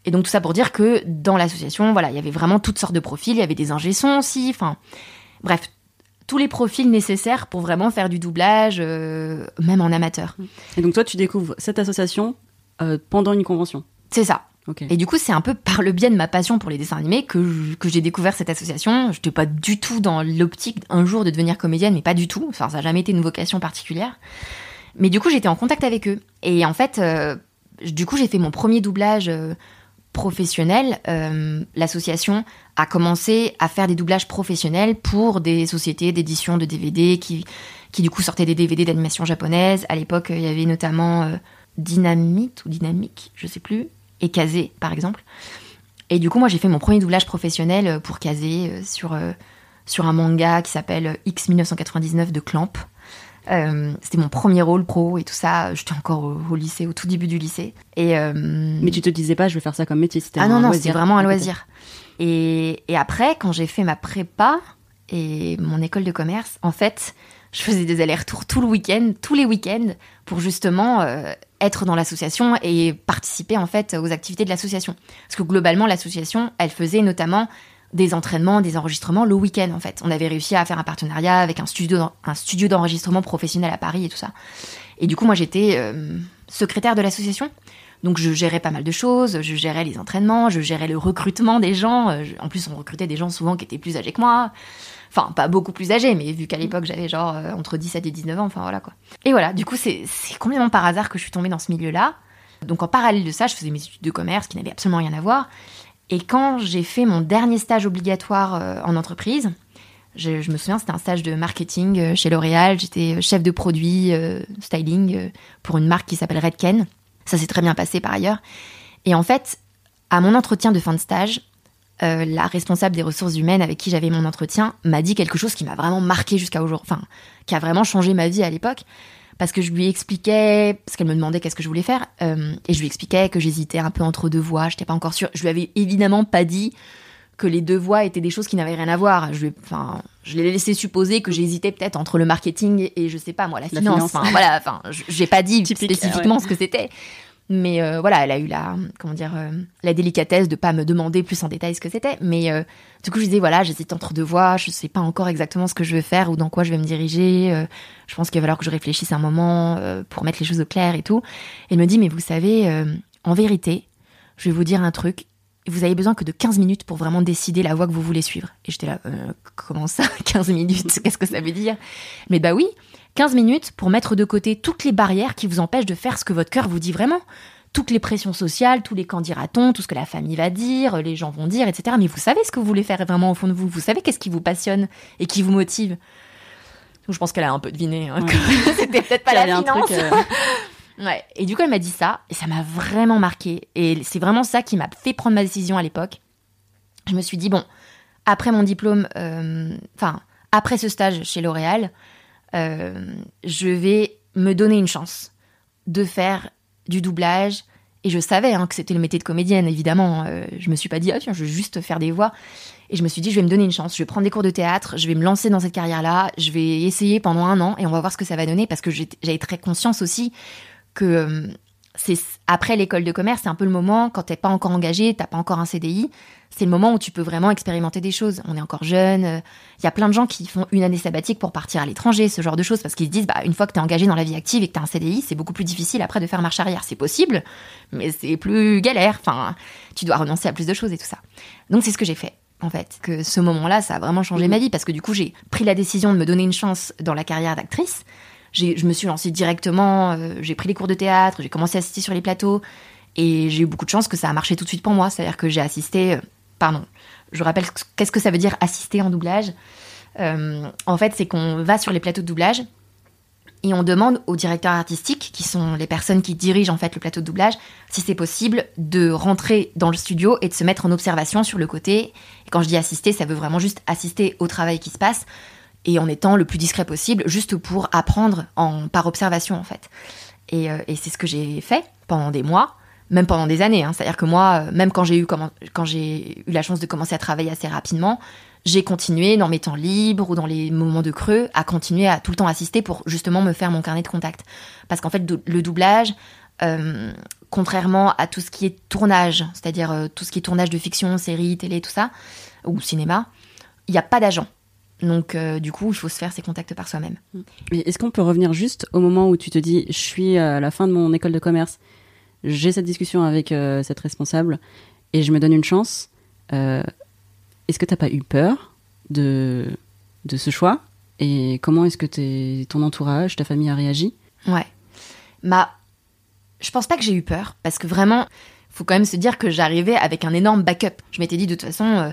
Speaker 2: Et donc tout ça pour dire que dans l'association, voilà, il y avait vraiment toutes sortes de profils. Il y avait des ingé aussi. Enfin, bref, tous les profils nécessaires pour vraiment faire du doublage, euh, même en amateur.
Speaker 3: Et donc toi, tu découvres cette association euh, pendant une convention.
Speaker 2: C'est ça. Et du coup, c'est un peu par le biais de ma passion pour les dessins animés que, que j'ai découvert cette association. Je n'étais pas du tout dans l'optique un jour de devenir comédienne, mais pas du tout. Enfin, ça n'a jamais été une vocation particulière. Mais du coup, j'étais en contact avec eux. Et en fait, euh, du coup, j'ai fait mon premier doublage euh, professionnel. Euh, l'association a commencé à faire des doublages professionnels pour des sociétés d'édition de DVD qui, qui du coup sortaient des DVD d'animation japonaise. À l'époque, il y avait notamment Dynamite ou Dynamique, je sais plus, et Kazé, par exemple. Et du coup, moi, j'ai fait mon premier doublage professionnel pour Kazé sur, sur un manga qui s'appelle X 1999 de Clamp. Euh, c'était mon premier rôle pro et tout ça. J'étais encore au, lycée, au tout début du lycée. Et euh,
Speaker 3: mais tu te disais pas, je vais faire ça comme métier.
Speaker 2: Ah non non, c'était vraiment un loisir. Et, et après, quand j'ai fait ma prépa et mon école de commerce, en fait, je faisais des allers-retours tout le week-end, tous les week-ends, pour justement euh, être dans l'association et participer en fait aux activités de l'association. Parce que globalement, l'association, elle faisait notamment des entraînements, des enregistrements le week-end en fait. On avait réussi à faire un partenariat avec un studio, studio d'enregistrement professionnel à Paris et tout ça. Et du coup, moi j'étais euh, secrétaire de l'association. Donc je gérais pas mal de choses, je gérais les entraînements, je gérais le recrutement des gens. Euh, en plus, on recrutait des gens souvent qui étaient plus âgés que moi. Enfin, pas beaucoup plus âgés, mais vu qu'à l'époque j'avais genre euh, entre 17 et 19 ans, enfin voilà quoi. Et voilà, du coup, c'est complètement par hasard que je suis tombée dans ce milieu-là. Donc en parallèle de ça, je faisais mes études de commerce qui n'avaient absolument rien à voir. Et quand j'ai fait mon dernier stage obligatoire euh, en entreprise, je, me souviens, c'était un stage de marketing euh, chez L'Oréal. J'étais chef de produit euh, styling pour une marque qui s'appelle Redken. Ça s'est très bien passé par ailleurs. Et en fait, à mon entretien de fin de stage, la responsable des ressources humaines avec qui j'avais mon entretien m'a dit quelque chose qui m'a vraiment marqué jusqu'à aujourd'hui, enfin, qui a vraiment changé ma vie à l'époque parce que je lui expliquais, parce qu'elle me demandait qu'est-ce que je voulais faire, euh, et je lui expliquais que j'hésitais un peu entre deux voies, j'étais pas encore sûre. Je lui avais évidemment pas dit que les deux voies étaient des choses qui n'avaient rien à voir. Je, enfin, je l'ai laissé supposer que j'hésitais peut-être entre le marketing et, je sais pas moi la, finance. Enfin, voilà, enfin, j'ai pas dit spécifiquement ce que c'était. Mais euh, voilà, elle a eu la, comment dire, euh, la délicatesse de pas me demander plus en détail ce que c'était. Mais euh, du coup, je disais, voilà, j'hésite entre deux voies, je sais pas encore exactement ce que je veux faire ou dans quoi je vais me diriger. je pense qu'il va falloir que je réfléchisse un moment pour mettre les choses au clair et tout. Elle me dit, mais vous savez, en vérité, je vais vous dire un truc. Vous avez besoin que de 15 minutes pour vraiment décider la voie que vous voulez suivre. Et j'étais là, comment ça, 15 minutes? Qu'est-ce que ça veut dire? Mais bah oui, 15 minutes pour mettre de côté toutes les barrières qui vous empêchent de faire ce que votre cœur vous dit vraiment. Toutes les pressions sociales, tous les quand dira-t-on, tout ce que la famille va dire, les gens vont dire, etc. Mais vous savez ce que vous voulez faire vraiment au fond de vous. Vous savez qu'est-ce qui vous passionne et qui vous motive. je pense qu'elle a un peu deviné. Hein, C'était peut-être pas la finance. Euh. Ouais. Et du coup, elle m'a dit ça, et ça m'a vraiment marqué. Et c'est vraiment ça qui m'a fait prendre ma décision à l'époque. Je me suis dit, bon, après mon diplôme, euh, enfin, après ce stage chez L'Oréal, euh, je vais me donner une chance de faire du doublage. Et je savais hein, que c'était le métier de comédienne, évidemment. Euh, je me suis pas dit, ah tiens, je vais juste faire des voix. Et je me suis dit, je vais me donner une chance, je vais prendre des cours de théâtre, je vais me lancer dans cette carrière-là, je vais essayer pendant un an et on va voir ce que ça va donner parce que j'avais très conscience aussi que euh, c'est après l'école de commerce, c'est un peu le moment quand t'es pas encore engagé, t'as pas encore un CDI, c'est le moment où tu peux vraiment expérimenter des choses. On est encore jeune, il euh, y a plein de gens qui font une année sabbatique pour partir à l'étranger, ce genre de choses, parce qu'ils se disent, bah, une fois que t'es engagé dans la vie active et que t'as un CDI, c'est beaucoup plus difficile après de faire marche arrière. C'est possible, mais c'est plus galère. Enfin, tu dois renoncer à plus de choses et tout ça. Donc c'est ce que j'ai fait. En fait, que ce moment-là, ça a vraiment changé mmh. ma vie parce que du coup, j'ai pris la décision de me donner une chance dans la carrière d'actrice je me suis lancée directement, euh, j'ai pris les cours de théâtre, j'ai commencé à assister sur les plateaux, et j'ai eu beaucoup de chance que ça a marché tout de suite pour moi. C'est-à-dire que j'ai assisté, euh, pardon, je rappelle qu'est-ce que ça veut dire assister en doublage? Euh, en fait, c'est qu'on va sur les plateaux de doublage et on demande aux directeurs artistiques, qui sont les personnes qui dirigent en fait le plateau de doublage, si c'est possible de rentrer dans le studio et de se mettre en observation sur le côté. Et quand je dis assister, ça veut vraiment juste assister au travail qui se passe et en étant le plus discret possible, juste pour apprendre en, par observation en fait. Et, euh, et c'est ce que j'ai fait pendant des mois, même pendant des années. Hein. C'est-à-dire que moi, euh, même quand j'ai eu, eu la chance de commencer à travailler assez rapidement, j'ai continué dans mes temps libres ou dans les moments de creux à continuer à tout le temps assister pour justement me faire mon carnet de contact. Parce qu'en fait, le doublage, euh, contrairement à tout ce qui est tournage, c'est-à-dire tout ce qui est tournage de fiction, série, télé, tout ça, ou cinéma, il n'y a pas d'agent. Donc, euh, du coup, il faut se faire ses contacts par soi-même.
Speaker 3: Est-ce qu'on peut revenir juste au moment où tu te dis, je suis à la fin de mon école de commerce, j'ai cette discussion avec euh, cette responsable et je me donne une chance. Euh, est-ce que tu n'as pas eu peur de, de ce choix? Et comment est-ce que ton entourage, ta famille a réagi?
Speaker 2: Ouais. Bah, je pense pas que j'ai eu peur parce que vraiment, faut quand même se dire que j'arrivais avec un énorme backup. Je m'étais dit de toute façon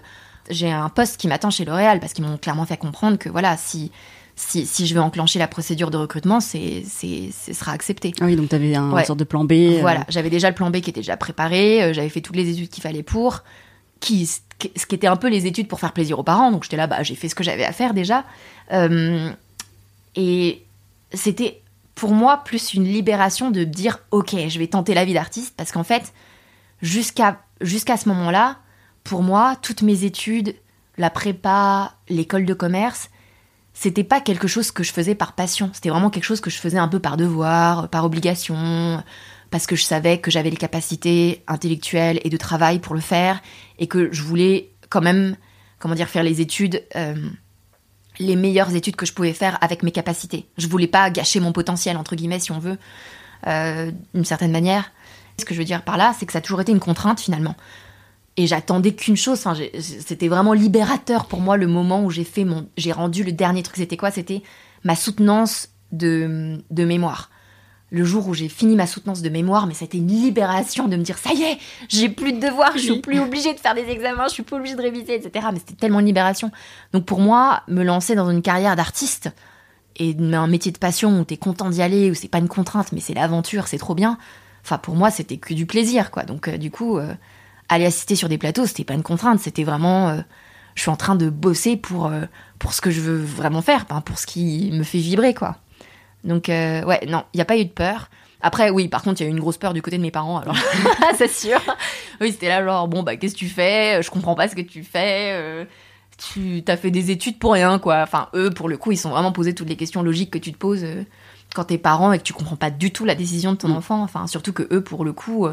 Speaker 2: j'ai un poste qui m'attend chez L'Oréal parce qu'ils m'ont clairement fait comprendre que voilà, si, si, si, je veux enclencher la procédure de recrutement, c'est, ce sera accepté.
Speaker 3: Ah oui, donc tu avais un sorte de plan B. Euh.
Speaker 2: Voilà, j'avais déjà le plan B qui était déjà préparé, euh, j'avais fait toutes les études qu'il fallait pour, qui, ce qui était un peu les études pour faire plaisir aux parents, donc j'étais là, bah, j'ai fait ce que j'avais à faire déjà. Euh, et c'était pour moi plus une libération de dire, ok, je vais tenter la vie d'artiste, parce qu'en fait, jusqu'à, jusqu'à ce moment-là, pour moi, toutes mes études, la prépa, l'école de commerce, c'était pas quelque chose que je faisais par passion. C'était vraiment quelque chose que je faisais un peu par devoir, par obligation, parce que je savais que j'avais les capacités intellectuelles et de travail pour le faire, et que je voulais quand même, comment dire, faire les études, euh, les meilleures études que je pouvais faire avec mes capacités. Je voulais pas gâcher mon potentiel, entre guillemets, si on veut, euh, d'une certaine manière. Ce que je veux dire par là, c'est que ça a toujours été une contrainte finalement et j'attendais qu'une chose. Enfin, c'était vraiment libérateur pour moi le moment où j'ai fait mon, j'ai rendu le dernier truc. C'était quoi? C'était ma soutenance de, de mémoire. Le jour où j'ai fini ma soutenance de mémoire, mais c'était une libération de me dire ça y est, j'ai plus de devoirs, je suis plus obligée de faire des examens, je suis plus obligée de réviser, etc. Mais c'était tellement une libération. Donc pour moi, me lancer dans une carrière d'artiste et un métier de passion où t'es content d'y aller, où c'est pas une contrainte, mais c'est l'aventure, c'est trop bien. Enfin pour moi, c'était que du plaisir, quoi. Donc euh, du coup. Euh, aller assister sur des plateaux, c'était pas une contrainte, c'était vraiment euh, je suis en train de bosser pour, euh, pour ce que je veux vraiment faire, pour ce qui me fait vibrer, quoi. Donc, euh, ouais, non, il n'y a pas eu de peur. Après, oui, par contre, il y a eu une grosse peur du côté de mes parents, alors, c'est sûr. Oui, c'était là, genre, bon, bah, qu'est-ce que tu fais? Je comprends pas ce que tu fais. tu t'as fait des études pour rien, quoi. Enfin, eux, pour le coup, ils sont vraiment posés toutes les questions logiques que tu te poses quand t'es parent et que tu comprends pas du tout la décision de ton mm. enfant. Enfin, surtout que eux, pour le coup,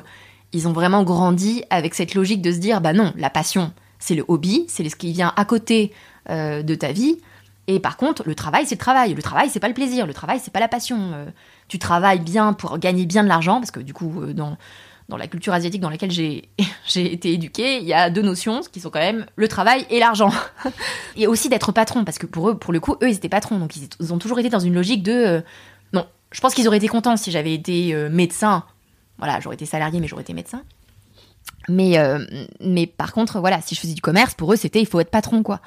Speaker 2: ils ont vraiment grandi avec cette logique de se dire bah non, la passion, c'est le hobby, c'est ce qui vient à côté euh, de ta vie. Et par contre, le travail, c'est le travail. Le travail, c'est pas le plaisir. Le travail, c'est pas la passion. Euh, tu travailles bien pour gagner bien de l'argent, parce que du coup, euh, dans, dans la culture asiatique dans laquelle j'ai été éduquée, il y a deux notions qui sont quand même le travail et l'argent. et aussi d'être patron, parce que pour eux, pour le coup, eux, ils étaient patrons. Donc ils, ont toujours été dans une logique de. non, je pense qu'ils auraient été contents si j'avais été médecin voilà, j'aurais été salarié, mais j'aurais été médecin. Mais, euh, mais par contre, voilà, si je faisais du commerce, pour eux, c'était il faut être patron, quoi.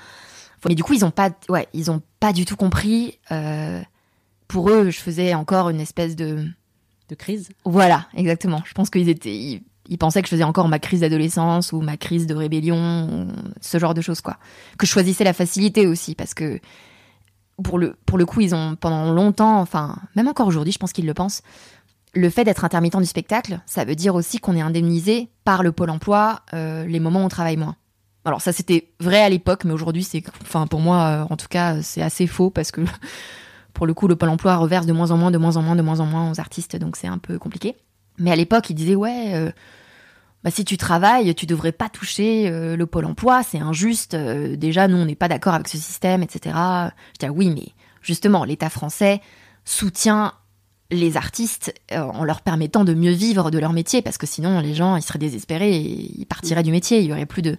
Speaker 2: Mais du coup, ils ont pas, ouais, ils ont pas du tout compris. Euh, pour eux, je faisais encore une espèce de
Speaker 3: de crise.
Speaker 2: Voilà, exactement. Je pense qu'ils étaient, ils, pensaient que je faisais encore ma crise d'adolescence ou ma crise de rébellion, ce genre de choses, quoi. Que je choisissais la facilité aussi, parce que pour le, pour le coup, ils ont pendant longtemps, enfin, même encore aujourd'hui, je pense qu'ils le pensent, le fait d'être intermittent du spectacle, ça veut dire aussi qu'on est indemnisé par le pôle emploi euh, les moments où on travaille moins. Alors ça c'était vrai à l'époque, mais aujourd'hui c'est, enfin pour moi euh, en tout cas c'est assez faux parce que pour le coup le pôle emploi reverse de moins en moins, de moins en moins, de moins en moins aux artistes, donc c'est un peu compliqué. Mais à l'époque ils disaient ouais, euh, bah, si tu travailles tu devrais pas toucher le pôle emploi, c'est injuste. déjà nous on n'est pas d'accord avec ce système, etc. Je dis ah oui mais justement l'État français soutient les artistes euh, en leur permettant de mieux vivre de leur métier parce que sinon les gens ils seraient désespérés et ils partiraient du métier. Il y aurait plus de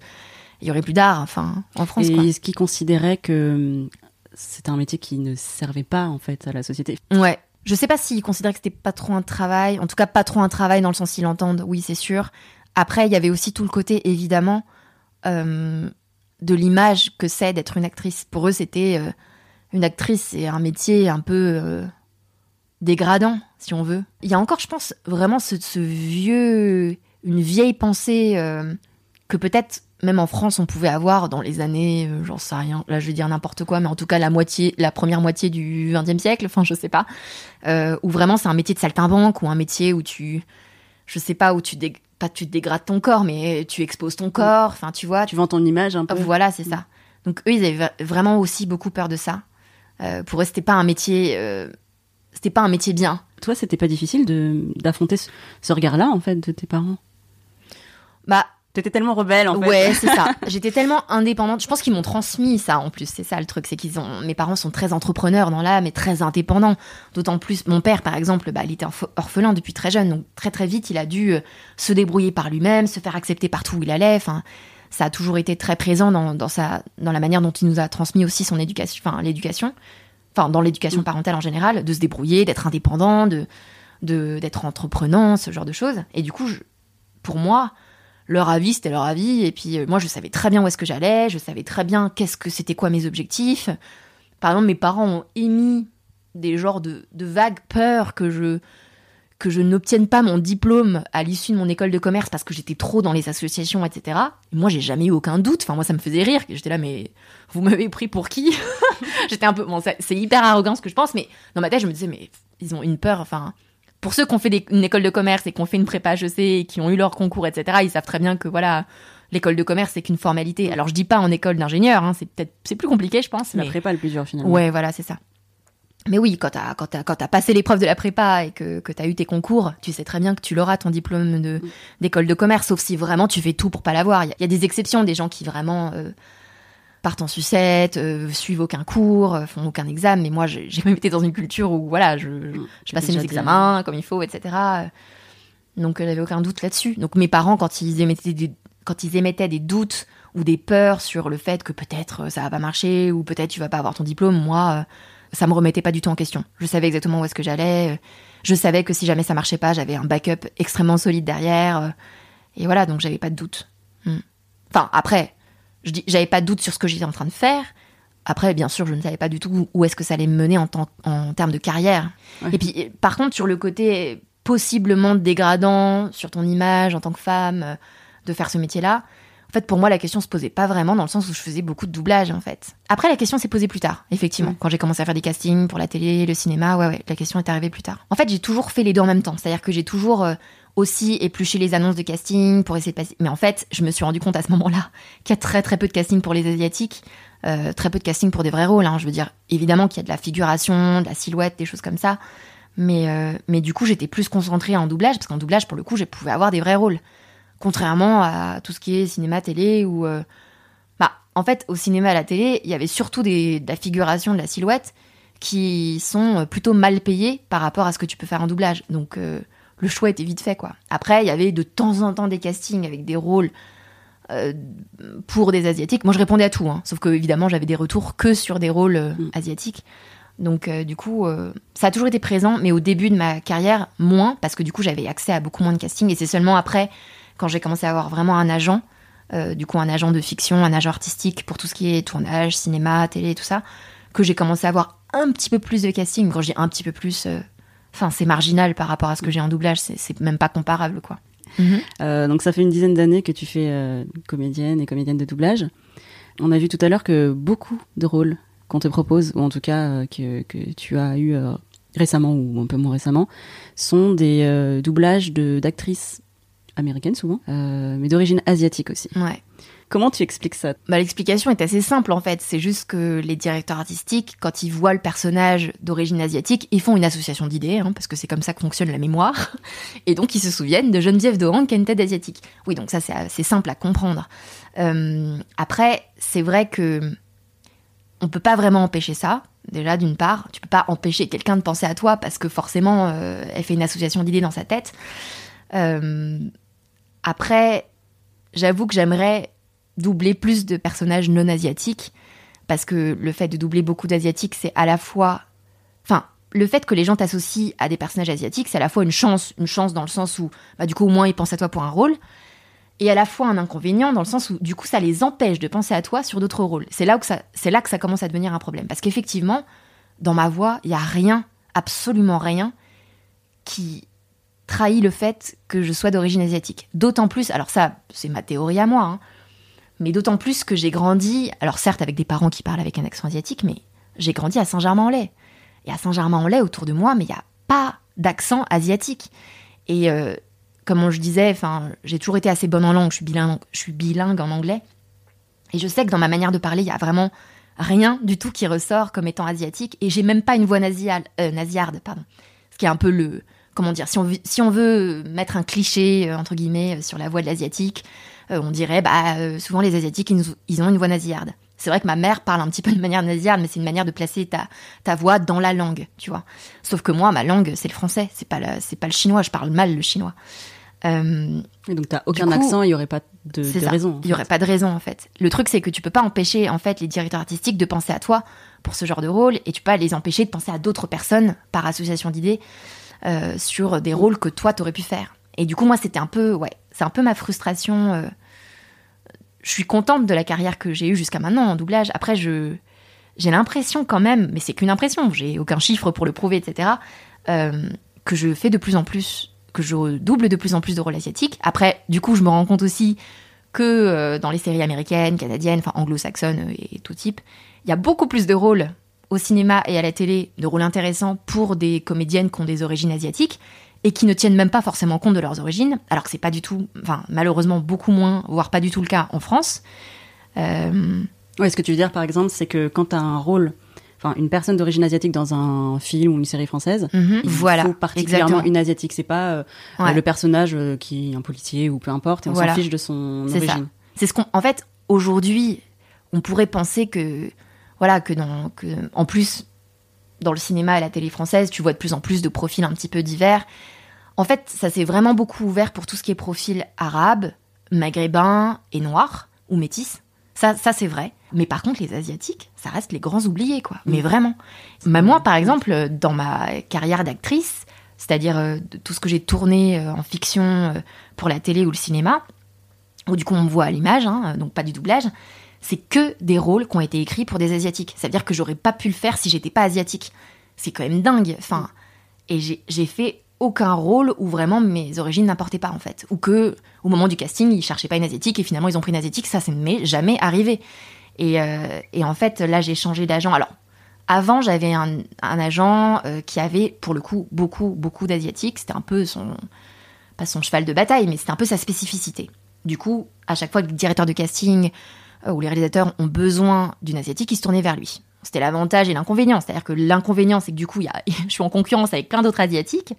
Speaker 2: il y aurait plus d'art enfin en France
Speaker 3: et est-ce qu'ils considéraient que hum, c'était un métier qui ne servait pas en fait à la société?
Speaker 2: Ouais. Je sais pas s'ils considéraient que c'était pas trop un travail. En tout cas pas trop un travail dans le sens qu'ils l'entendent oui c'est sûr. Après il y avait aussi tout le côté évidemment euh, de l'image que c'est d'être une actrice. Pour eux c'était euh, une actrice c'est un métier un peu dégradant, si on veut. Il y a encore, je pense, vraiment ce, vieux, une vieille pensée euh, que peut-être même en France on pouvait avoir dans les années, euh, j'en sais rien, là je vais dire n'importe quoi, mais en tout cas la moitié, la première moitié du XXe siècle, enfin je sais pas, euh, où vraiment c'est un métier de saltimbanque ou un métier où tu, je sais pas, où tu pas tu dégrades ton corps, mais tu exposes ton corps, enfin tu vois.
Speaker 3: Tu vends ton image un peu.
Speaker 2: Voilà, c'est ça. Donc eux, ils avaient vraiment aussi beaucoup peur de ça. pour eux, c'était pas un métier c'était pas un métier bien.
Speaker 3: Toi, c'était pas difficile de d'affronter ce, regard-là en fait de tes parents?
Speaker 2: Bah
Speaker 3: T'étais tellement rebelle en fait.
Speaker 2: Ouais, c'est ça. J'étais tellement indépendante. Je pense qu'ils m'ont transmis ça en plus. C'est ça le truc, c'est qu'ils ont. Mes parents sont très entrepreneurs dans l'âme et très indépendants. D'autant plus, mon père par exemple, bah, il était orphelin depuis très jeune, donc très très vite, il a dû euh, se débrouiller par lui-même, se faire accepter partout où il allait. Enfin, ça a toujours été très présent dans, dans sa dans la manière dont il nous a transmis aussi son éducation, enfin l'éducation enfin dans l'éducation mm. parentale en général, de se débrouiller, d'être indépendant, de d'être entreprenant, ce genre de choses. Et du coup, pour moi, leur avis c'était leur avis. Et puis euh, moi, je savais très bien où est-ce que j'allais, je savais très bien qu'est-ce que c'était quoi mes objectifs. Par exemple, mes parents ont émis des genres de, de vagues peurs que je que je n'obtienne pas mon diplôme à l'issue de mon école de commerce parce que j'étais trop dans les associations, etc. moi, j'ai jamais eu aucun doute. Enfin, moi, ça me faisait rire. J'étais là, mais vous m'avez pris pour qui? J'étais un peu. Bon, c'est hyper arrogant ce que je pense, mais dans ma tête, je me disais, mais ils ont une peur. Enfin, pour ceux qui ont fait une école de commerce et qui ont fait une prépa HEC et qui ont eu leur concours, etc., ils savent très bien que voilà. L'école de commerce, c'est qu'une formalité. Alors, je dis pas en école d'ingénieur, hein, c'est peut-être c'est plus compliqué, je pense.
Speaker 3: C'est la prépa le plus dur finalement.
Speaker 2: Ouais, voilà, c'est ça. Mais oui, quand t'as quand quand as passé l'épreuve de la prépa et que que t'as eu tes concours, tu sais très bien que tu l'auras ton diplôme de d'école de commerce, sauf si vraiment tu fais tout pour pas l'avoir. Il y, a des exceptions, des gens qui vraiment euh, partent en sucette, euh, suivent aucun cours, euh, font aucun examen. Mais moi, j'ai même été dans une culture où voilà, je, je passais mes examens comme il faut, etc. Donc j'avais aucun doute là-dessus. Donc mes parents, quand ils émettaient des quand ils émettaient des doutes ou des peurs sur le fait que peut-être ça va pas marcher ou peut-être tu vas pas avoir ton diplôme, moi ça me remettait pas du tout en question. Je savais exactement où est-ce que j'allais. Je savais que si jamais ça marchait pas, j'avais un backup extrêmement solide derrière. Et voilà, donc j'avais pas de doute. Hmm. Enfin, après, je dis, j'avais pas de doute sur ce que j'étais en train de faire. Après, bien sûr, je ne savais pas du tout où est-ce que ça allait me mener en, en termes de carrière. Et puis, par contre, sur le côté possiblement dégradant, sur ton image en tant que femme, de faire ce métier-là, fait, pour moi, la question se posait pas vraiment dans le sens où je faisais beaucoup de doublage, en fait. Après, la question s'est posée plus tard, effectivement. Quand j'ai commencé à faire des castings pour la télé, le cinéma, ouais, ouais, la question est arrivée plus tard. En fait, j'ai toujours fait les deux en même temps. C'est-à-dire que j'ai toujours euh, aussi épluché les annonces de casting pour essayer de passer. Mais en fait, je me suis rendu compte à ce moment-là qu'il y a très très peu de casting pour les Asiatiques. Euh, très peu de casting pour des vrais rôles. Hein. Je veux dire, évidemment qu'il y a de la figuration, de la silhouette, des choses comme ça. Mais, euh, mais du coup, j'étais plus concentrée en doublage, parce qu'en doublage, pour le coup, je pouvais avoir des vrais rôles. Contrairement à tout ce qui est cinéma, télé, ou... Euh, bah, en fait, au cinéma, à la télé, il y avait surtout des, de la figuration, de la silhouette, qui sont euh, plutôt mal payés par rapport à ce que tu peux faire en doublage. Donc, euh, le choix était vite fait, quoi. Après, il y avait de temps en temps des castings avec des rôles pour des asiatiques. Moi, je répondais à tout, hein, sauf que évidemment, j'avais des retours que sur des rôles mm. asiatiques. Donc, du coup, ça a toujours été présent, mais au début de ma carrière, moins, parce que du coup, j'avais accès à beaucoup moins de castings, et c'est seulement après quand j'ai commencé à avoir vraiment un agent, euh, du coup un agent de fiction, un agent artistique pour tout ce qui est tournage, cinéma, télé, tout ça, que j'ai commencé à avoir un petit peu plus de casting. Quand je dis un petit peu plus, euh, Enfin, c'est marginal par rapport à ce que j'ai en doublage. C'est même pas comparable, quoi.
Speaker 3: Mhm. donc ça fait une dizaine d'années que tu fais comédienne et comédienne de doublage. On a vu tout à l'heure que beaucoup de rôles qu'on te propose, ou en tout cas que, que, tu as eu récemment ou un peu moins récemment, sont des doublages d'actrices américaines souvent, mais d'origine asiatique aussi.
Speaker 2: Ouais.
Speaker 3: Comment tu expliques ça?
Speaker 2: Bah, L'explication est assez simple en fait. C'est juste que les directeurs artistiques, quand ils voient le personnage d'origine asiatique, ils font une association d'idées, hein, parce que c'est comme ça que fonctionne la mémoire. Et donc ils se souviennent de Geneviève Doran qui a une tête asiatique. Oui, donc ça c'est assez simple à comprendre. Euh, après, c'est vrai que on peut pas vraiment empêcher ça. Déjà, d'une part, tu peux pas empêcher quelqu'un de penser à toi parce que forcément, euh, elle fait une association d'idées dans sa tête. Euh, après, j'avoue que j'aimerais doubler plus de personnages non asiatiques, parce que le fait de doubler beaucoup d'asiatiques, c'est à la fois... Enfin, le fait que les gens t'associent à des personnages asiatiques, c'est à la fois une chance, une chance dans le sens où, bah, du coup, au moins, ils pensent à toi pour un rôle, et à la fois un inconvénient dans le sens où, du coup, ça les empêche de penser à toi sur d'autres rôles. C'est là, où c'est là que ça commence à devenir un problème. Parce qu'effectivement, dans ma voix, il n'y a rien, absolument rien, qui trahit le fait que je sois d'origine asiatique. D'autant plus, alors ça, c'est ma théorie à moi, hein, mais d'autant plus que j'ai grandi, alors certes avec des parents qui parlent avec un accent asiatique, mais j'ai grandi à Saint-Germain-en-Laye. Et à Saint-Germain-en-Laye, autour de moi, mais il n'y a pas d'accent asiatique. Et euh, comme je disais, enfin, j'ai toujours été assez bonne en langue, je suis bilingue, bilingue en anglais. Et je sais que dans ma manière de parler, il y a vraiment rien du tout qui ressort comme étant asiatique. Et j'ai même pas une voix nasiale, euh, nasillarde, pardon. Ce qui est un peu le, comment dire, si on, veut, si on veut mettre un cliché, euh, entre guillemets, sur la voix de l'asiatique, euh, on dirait, bah, euh, souvent les Asiatiques, ils, ont une voix nasillarde. C'est vrai que ma mère parle un petit peu de manière nasillarde, mais c'est une manière de placer ta, ta voix dans la langue, tu vois. Sauf que moi, ma langue, c'est le français, c'est pas, c'est pas le chinois, je parle mal le chinois.
Speaker 3: Euh, et donc t'as aucun accent, il y aurait pas de, raison.
Speaker 2: Il y aurait pas de raison en fait. Le truc c'est que tu peux pas empêcher en fait les directeurs artistiques de penser à toi pour ce genre de rôle et tu peux pas les empêcher de penser à d'autres personnes par association d'idées sur des rôles que toi t'aurais pu faire. Et du coup moi c'était un peu ouais c'est un peu ma frustration. Euh, je suis contente de la carrière que j'ai eue jusqu'à maintenant en doublage. Après, je j'ai l'impression quand même, mais c'est qu'une impression, j'ai aucun chiffre pour le prouver, etc., euh, que je fais de plus en plus, que je double de plus en plus de rôles asiatiques. Après, du coup, je me rends compte aussi que euh, dans les séries américaines, canadiennes, enfin anglo-saxonnes et tout type, il y a beaucoup plus de rôles au cinéma et à la télé, de rôles intéressants pour des comédiennes qui ont des origines asiatiques et qui ne tiennent même pas forcément compte de leurs origines, alors que c'est pas du tout, enfin malheureusement beaucoup moins, voire pas du tout le cas en France.
Speaker 3: Euh... Ouais, ce que tu veux dire par exemple, c'est que quand tu as un rôle, enfin une personne d'origine asiatique dans un film ou une série française,
Speaker 2: mhm. il voilà,
Speaker 3: faut particulièrement une asiatique. C'est pas euh, le personnage euh, qui est un policier ou peu importe, et on s'en fiche de son origine.
Speaker 2: C'est ce qu'on, en fait, aujourd'hui, on pourrait penser que, voilà, que dans, que en plus dans le cinéma et la télé française, tu vois de plus en plus de profils un petit peu divers en fait, ça s'est vraiment beaucoup ouvert pour tout ce qui est profil arabe, maghrébin et noir, ou métis. Ça, ça c'est vrai. Mais par contre, les Asiatiques, ça reste les grands oubliés, quoi. Mais mm. vraiment. Bah, moi, par exemple, dans ma carrière d'actrice, c'est-à-dire euh, tout ce que j'ai tourné euh, en fiction euh, pour la télé ou le cinéma, où du coup on me voit à l'image, hein, donc pas du doublage, c'est que des rôles qui ont été écrits pour des Asiatiques. C'est-à-dire que j'aurais pas pu le faire si j'étais pas asiatique. C'est quand même dingue. Enfin, et j'ai fait aucun rôle où vraiment mes origines n'importaient pas en fait. Ou que au moment du casting, ils cherchaient pas une asiatique et finalement ils ont pris une asiatique, ça c'est jamais arrivé. Et, euh, et, en fait, là j'ai changé d'agent. Alors, avant j'avais un, un agent euh, qui avait pour le coup beaucoup, beaucoup d'asiatiques. C'était un peu son, pas son cheval de bataille, mais c'était un peu sa spécificité. Du coup, à chaque fois que le directeur de casting euh, ou les réalisateurs ont besoin d'une asiatique, ils se tournaient vers lui. C'était l'avantage et l'inconvénient. C'est-à-dire que l'inconvénient, c'est que du coup, je suis en concurrence avec plein d'autres asiatiques.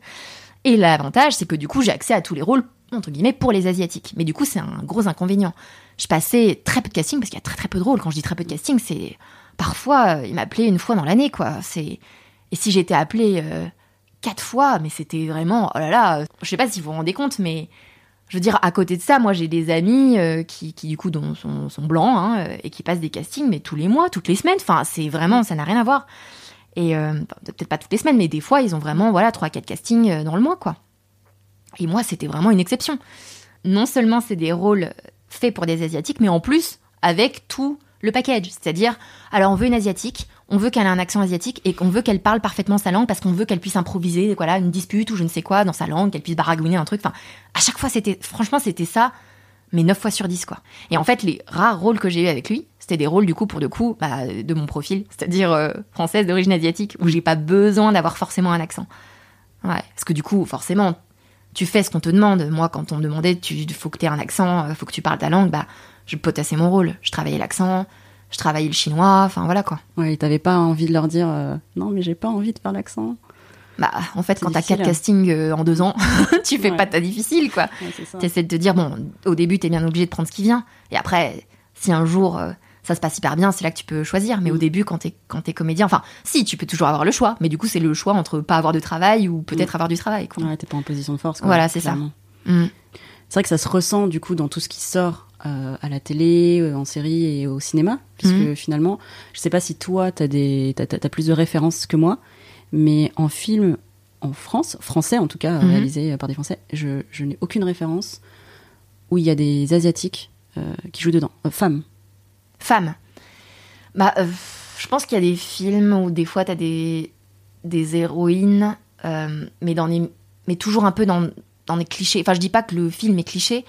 Speaker 2: Et l'avantage, c'est que du coup, j'ai accès à tous les rôles, entre guillemets, pour les asiatiques. Mais du coup, c'est un gros inconvénient. Je passais très peu de casting parce qu'il y a très très peu de rôles. Quand je dis très peu de casting, c'est parfois, euh, il m'appelait une fois dans l'année, quoi. C'est et si j'étais appelée euh, quatre fois, mais c'était vraiment, oh là là, je sais pas si vous vous rendez compte, mais je veux dire, à côté de ça, moi j'ai des amis euh, qui, du coup sont, sont blancs hein, euh, et qui passent des castings, mais tous les mois, toutes les semaines. Enfin, c'est vraiment, ça n'a rien à voir. Et euh, peut-être pas toutes les semaines, mais des fois, ils ont vraiment voilà trois quatre castings dans le mois, quoi. Et moi, c'était vraiment une exception. Non seulement c'est des rôles faits pour des asiatiques, mais en plus avec tout le package. C'est-à-dire, alors on veut une asiatique, on veut qu'elle ait un accent asiatique et qu'on veut qu'elle parle parfaitement sa langue parce qu'on veut qu'elle puisse improviser, voilà, une dispute ou je ne sais quoi dans sa langue, qu'elle puisse baragouiner un truc. Enfin, à chaque fois, c'était, franchement, c'était ça, mais 9 fois sur 10, quoi. Et en fait, les rares rôles que j'ai eu avec lui, c'était des rôles, du coup, pour de coup, bah, de mon profil, c'est-à-dire euh, française d'origine asiatique, où j'ai pas besoin d'avoir forcément un accent. Ouais, parce que du coup, forcément, tu fais ce qu'on te demande. Moi, quand on me demandait, tu faut que tu aies un accent, euh, faut que tu parles ta langue, bah, je potassais mon rôle. Je travaillais l'accent, je travaillais le chinois, enfin voilà quoi.
Speaker 3: Ouais, t'avais pas envie de leur dire euh, non, mais j'ai pas envie de faire l'accent.
Speaker 2: Bah, en fait, quand t'as quatre castings euh, en deux ans, tu fais pas ta difficile, quoi. Ouais, T'essaies de te dire, bon, au début, t'es bien obligé de prendre ce qui vient. Et après, si un jour euh, ça se passe hyper bien, c'est là que tu peux choisir. Mais au mm. début, quand t'es, quand t'es comédien, enfin, si, tu peux toujours avoir le choix. Mais du coup, c'est le choix entre pas avoir de travail ou peut-être mm. avoir du travail, quoi.
Speaker 3: Ouais, t'es pas en position de force, quoi,
Speaker 2: Voilà, c'est ça. Mm.
Speaker 3: C'est vrai que ça se ressent, du coup, dans tout ce qui sort euh, à la télé, euh, en série et au cinéma, puisque mhm. finalement, je sais pas si toi, tu as, as, plus de références que moi, mais en film, en France, français en tout cas, mhm. réalisé par des Français, je, je n'ai aucune référence où il y a des Asiatiques euh, qui jouent dedans. femmes.
Speaker 2: Femmes. Bah, je pense qu'il y a des films où des fois, tu as des, des héroïnes, mais, dans les, mais toujours un peu dans, dans des clichés. Enfin, je dis pas que le film est cliché,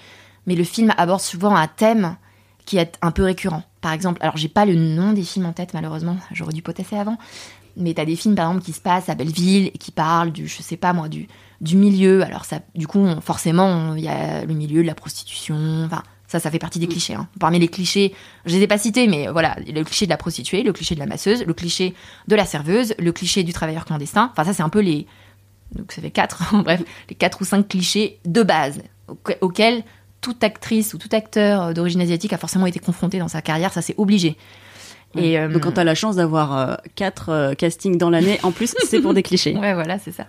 Speaker 2: mais le film aborde souvent un thème qui est un peu récurrent. Par exemple, alors j'ai pas le nom des films en tête malheureusement, j'aurais dû potasser avant, mais t'as des films par exemple qui se passent à Belleville et qui parlent du, je sais pas moi, du, milieu. Alors ça, du coup, forcément, il y a le milieu de la prostitution, enfin ça, ça fait partie des clichés. Hein. Parmi les clichés, je les ai pas cités, mais voilà, le cliché de la prostituée, le cliché de la masseuse, le cliché de la serveuse, le cliché du travailleur clandestin. Enfin ça, c'est un peu les, donc ça fait quatre, bref, les quatre ou cinq clichés de base auxquels toute actrice ou tout acteur d'origine asiatique a forcément été confronté dans sa carrière, ça c'est obligé.
Speaker 3: Et euh, Donc quand tu as la chance d'avoir euh, quatre euh, castings dans l'année, en plus c'est pour des clichés.
Speaker 2: Ouais, voilà, c'est ça.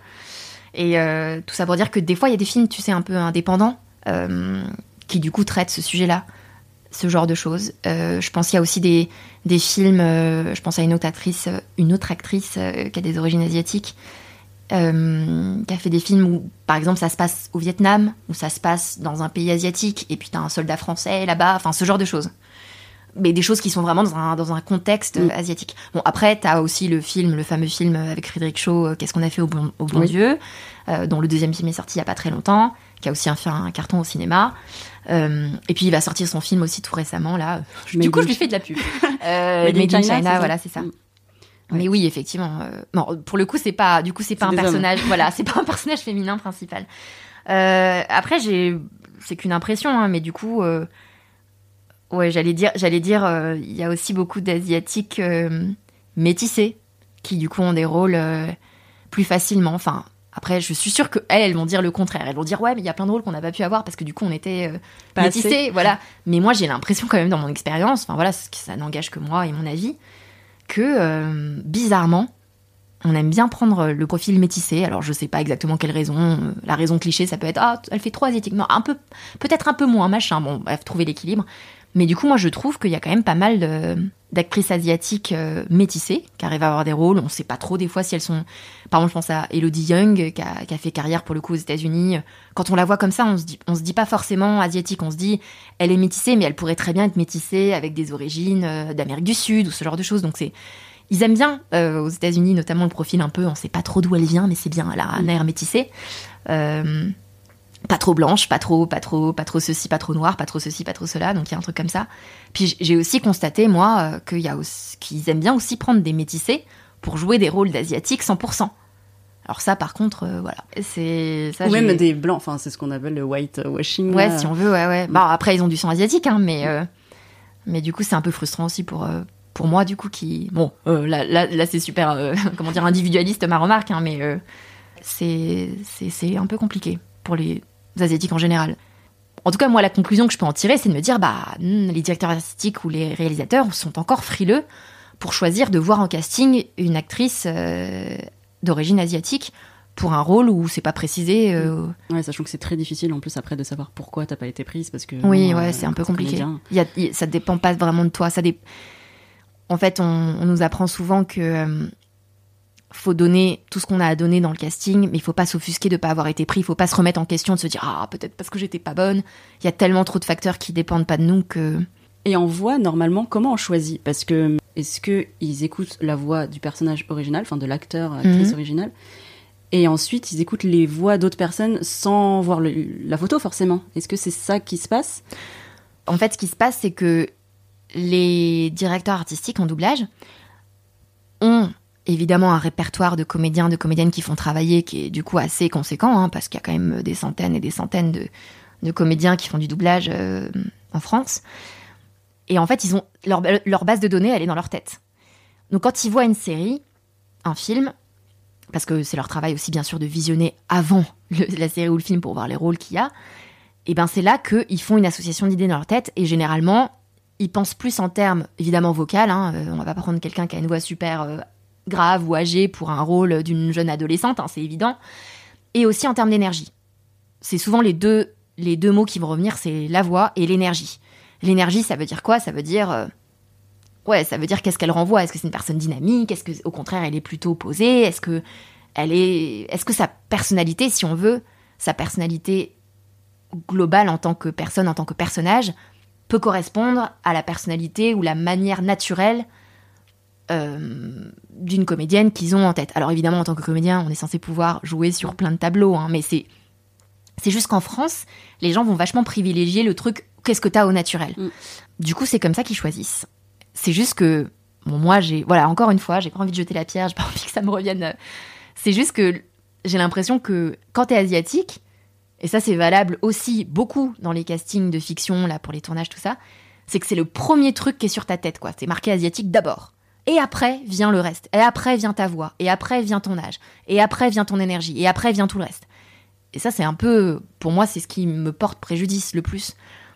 Speaker 2: Et tout ça pour dire que des fois il y a des films, tu sais, un peu indépendants, qui du coup traitent ce sujet-là, ce genre de choses. je pense qu'il y a aussi des, des films, je pense à une autre actrice, une autre actrice qui a des origines asiatiques, euh, qui a fait des films où, par exemple, ça se passe au Vietnam, où ça se passe dans un pays asiatique, et puis t'as un soldat français là-bas, enfin ce genre de choses. Mais des choses qui sont vraiment dans un, dans un contexte mm. asiatique. Bon, après, t'as aussi le film, le fameux film avec Frédéric Shaw, euh, Qu'est-ce qu'on a fait au bon, au bon Dieu, euh, dont le deuxième film est sorti il y a pas très longtemps, qui a aussi fait un carton au cinéma. Euh, et puis il va sortir son film aussi tout récemment, là. du coup, je lui fais de la pub. euh, Made in China, voilà, c'est ça. Mais oui, effectivement. Euh, bon, pour le coup, c'est pas, du coup, c'est pas un personnage. voilà, c'est pas un personnage féminin principal. Euh, après, j'ai, c'est qu'une impression, hein, mais du coup, euh, ouais, j'allais dire, j'allais dire, il y a aussi beaucoup d'asiatiques métissés qui, du coup, ont des rôles plus facilement. Enfin, après, je suis sûre que elles, vont dire le contraire. Elles vont dire ouais, mais il y a plein de rôles qu'on n'a pas pu avoir parce que du coup, on était métissés, voilà. Mais moi, j'ai l'impression quand même dans mon expérience, enfin voilà, ça n'engage que moi et mon avis que euh, bizarrement, on aime bien prendre le profil métissé. Alors je sais pas exactement quelle raison. Euh, la raison cliché, ça peut être ah elle fait trop asiatique. Non, un peu, peut-être un peu moins machin. Bon, bref, trouver l'équilibre. Mais du coup, moi, je trouve qu'il y a quand même pas mal d'actrices asiatiques euh, métissées qui arrivent à avoir des rôles. On sait pas trop des fois si elles sont. Par exemple, je pense à Elodie Young qui a, fait carrière pour le coup aux États-Unis. Quand on la voit comme ça, on se dit, on se dit pas forcément asiatique. On se dit, elle est métissée, mais elle pourrait très bien être métissée avec des origines euh, d'Amérique du Sud ou ce genre de choses. Donc c'est ils aiment bien euh, aux États-Unis, notamment le profil un peu, on sait pas trop d'où elle vient, mais c'est bien, elle a un air métissé. Euh, pas trop blanche, pas trop, pas trop, pas trop ceci, pas trop noir, pas trop ceci, pas trop cela. Donc il y a un truc comme ça. Puis j'ai aussi constaté moi euh, qu'il y a qu'ils aiment bien aussi prendre des métissés pour jouer des rôles d'asiatiques 100%. Alors ça, par contre, euh, voilà, c'est
Speaker 3: ça. Ou même des blancs. Enfin, c'est ce qu'on appelle le white washing.
Speaker 2: Ouais, si on veut, ouais, ouais. Bah après, ils ont du sang asiatique, hein, mais euh, mais du coup, c'est un peu frustrant aussi pour pour moi, du coup, qui bon, là, là, là c'est super, comment dire, individualiste ma remarque, hein, mais c'est c'est un peu compliqué pour les asiatiques en général. En tout cas, moi, la conclusion que je peux en tirer, c'est de me dire, bah, hmm, les directeurs artistiques ou les réalisateurs sont encore frileux pour choisir de voir en casting une actrice euh, d'origine asiatique pour un rôle où c'est pas précisé. Euh...
Speaker 3: Ouais, sachant que c'est très difficile en plus après de savoir pourquoi t'as pas été prise parce que.
Speaker 2: Oui, ouais, c'est un peu compliqué. Il y a, ça dépend pas vraiment de toi. Ça dé... En fait, on, on, nous apprend souvent que euh, faut donner tout ce qu'on a à donner dans le casting, mais il faut pas s'offusquer de pas avoir été pris, il faut pas se remettre en question, de se dire ah peut-être parce que j'étais pas bonne. Il y a tellement trop de facteurs qui dépendent pas de nous que.
Speaker 3: Et en voix, normalement, comment on choisit Parce que est-ce qu'ils écoutent la voix du personnage original, enfin de l'acteur, actrice
Speaker 2: Mhm.
Speaker 3: originale, et ensuite ils écoutent les voix d'autres personnes sans voir le- la photo forcément? Est-ce que c'est ça qui se passe?
Speaker 2: En fait, ce qui se passe, c'est que les directeurs artistiques en doublage ont évidemment un répertoire de comédiens, de comédiennes qui font travailler, qui est du coup assez conséquent, hein, parce qu'il y a quand même des centaines et des centaines de, de comédiens qui font du doublage euh, en France. Et en fait, ils ont leur, base de données, elle est dans leur tête. Donc quand ils voient une série, un film, parce que c'est leur travail aussi bien sûr de visionner avant la série ou le film pour voir les rôles qu'il y a, et ben c'est là qu'ils font une association d'idées dans leur tête et généralement ils pensent plus en termes évidemment vocal. Hein, euh, on va pas prendre quelqu'un qui a une voix super euh, grave ou âgée pour un rôle d'une jeune adolescente, hein, c'est évident. Et aussi en termes d'énergie. C'est souvent les deux les deux mots qui vont revenir, c'est la voix et l'énergie. L'énergie, ça veut dire quoi? Ça veut dire euh, ouais, ça veut dire qu'est-ce qu'elle renvoie? Est-ce que c'est une personne dynamique? Est-ce que au contraire elle est plutôt posée? Est-ce que elle est est-ce que sa personnalité, si on veut, sa personnalité globale en tant que personne, en tant que personnage, peut correspondre à la personnalité ou la manière naturelle d'une comédienne qu'ils ont en tête. Alors évidemment, en tant que comédien, on est censé pouvoir jouer sur plein de tableaux, hein, mais c'est c'est juste qu'en France, les gens vont vachement privilégier le truc qu'est-ce que t'as au naturel.
Speaker 3: Mm.
Speaker 2: Du coup, c'est comme ça qu'ils choisissent. C'est juste que bon, moi, j'ai voilà, encore une fois, j'ai pas envie de jeter la pierre, j'ai pas envie que ça me revienne. euh, C'est juste que j'ai l'impression que quand t'es asiatique, et ça c'est valable aussi beaucoup dans les castings de fiction, là pour les tournages, tout ça, c'est que c'est le premier truc qui est sur ta tête, quoi. C'est marqué asiatique d'abord. Et après vient le reste. Et après vient ta voix. Et après vient ton âge. Et après vient ton énergie. Et après vient tout le reste. Et ça, c'est un peu, pour moi, c'est ce qui me porte préjudice le plus.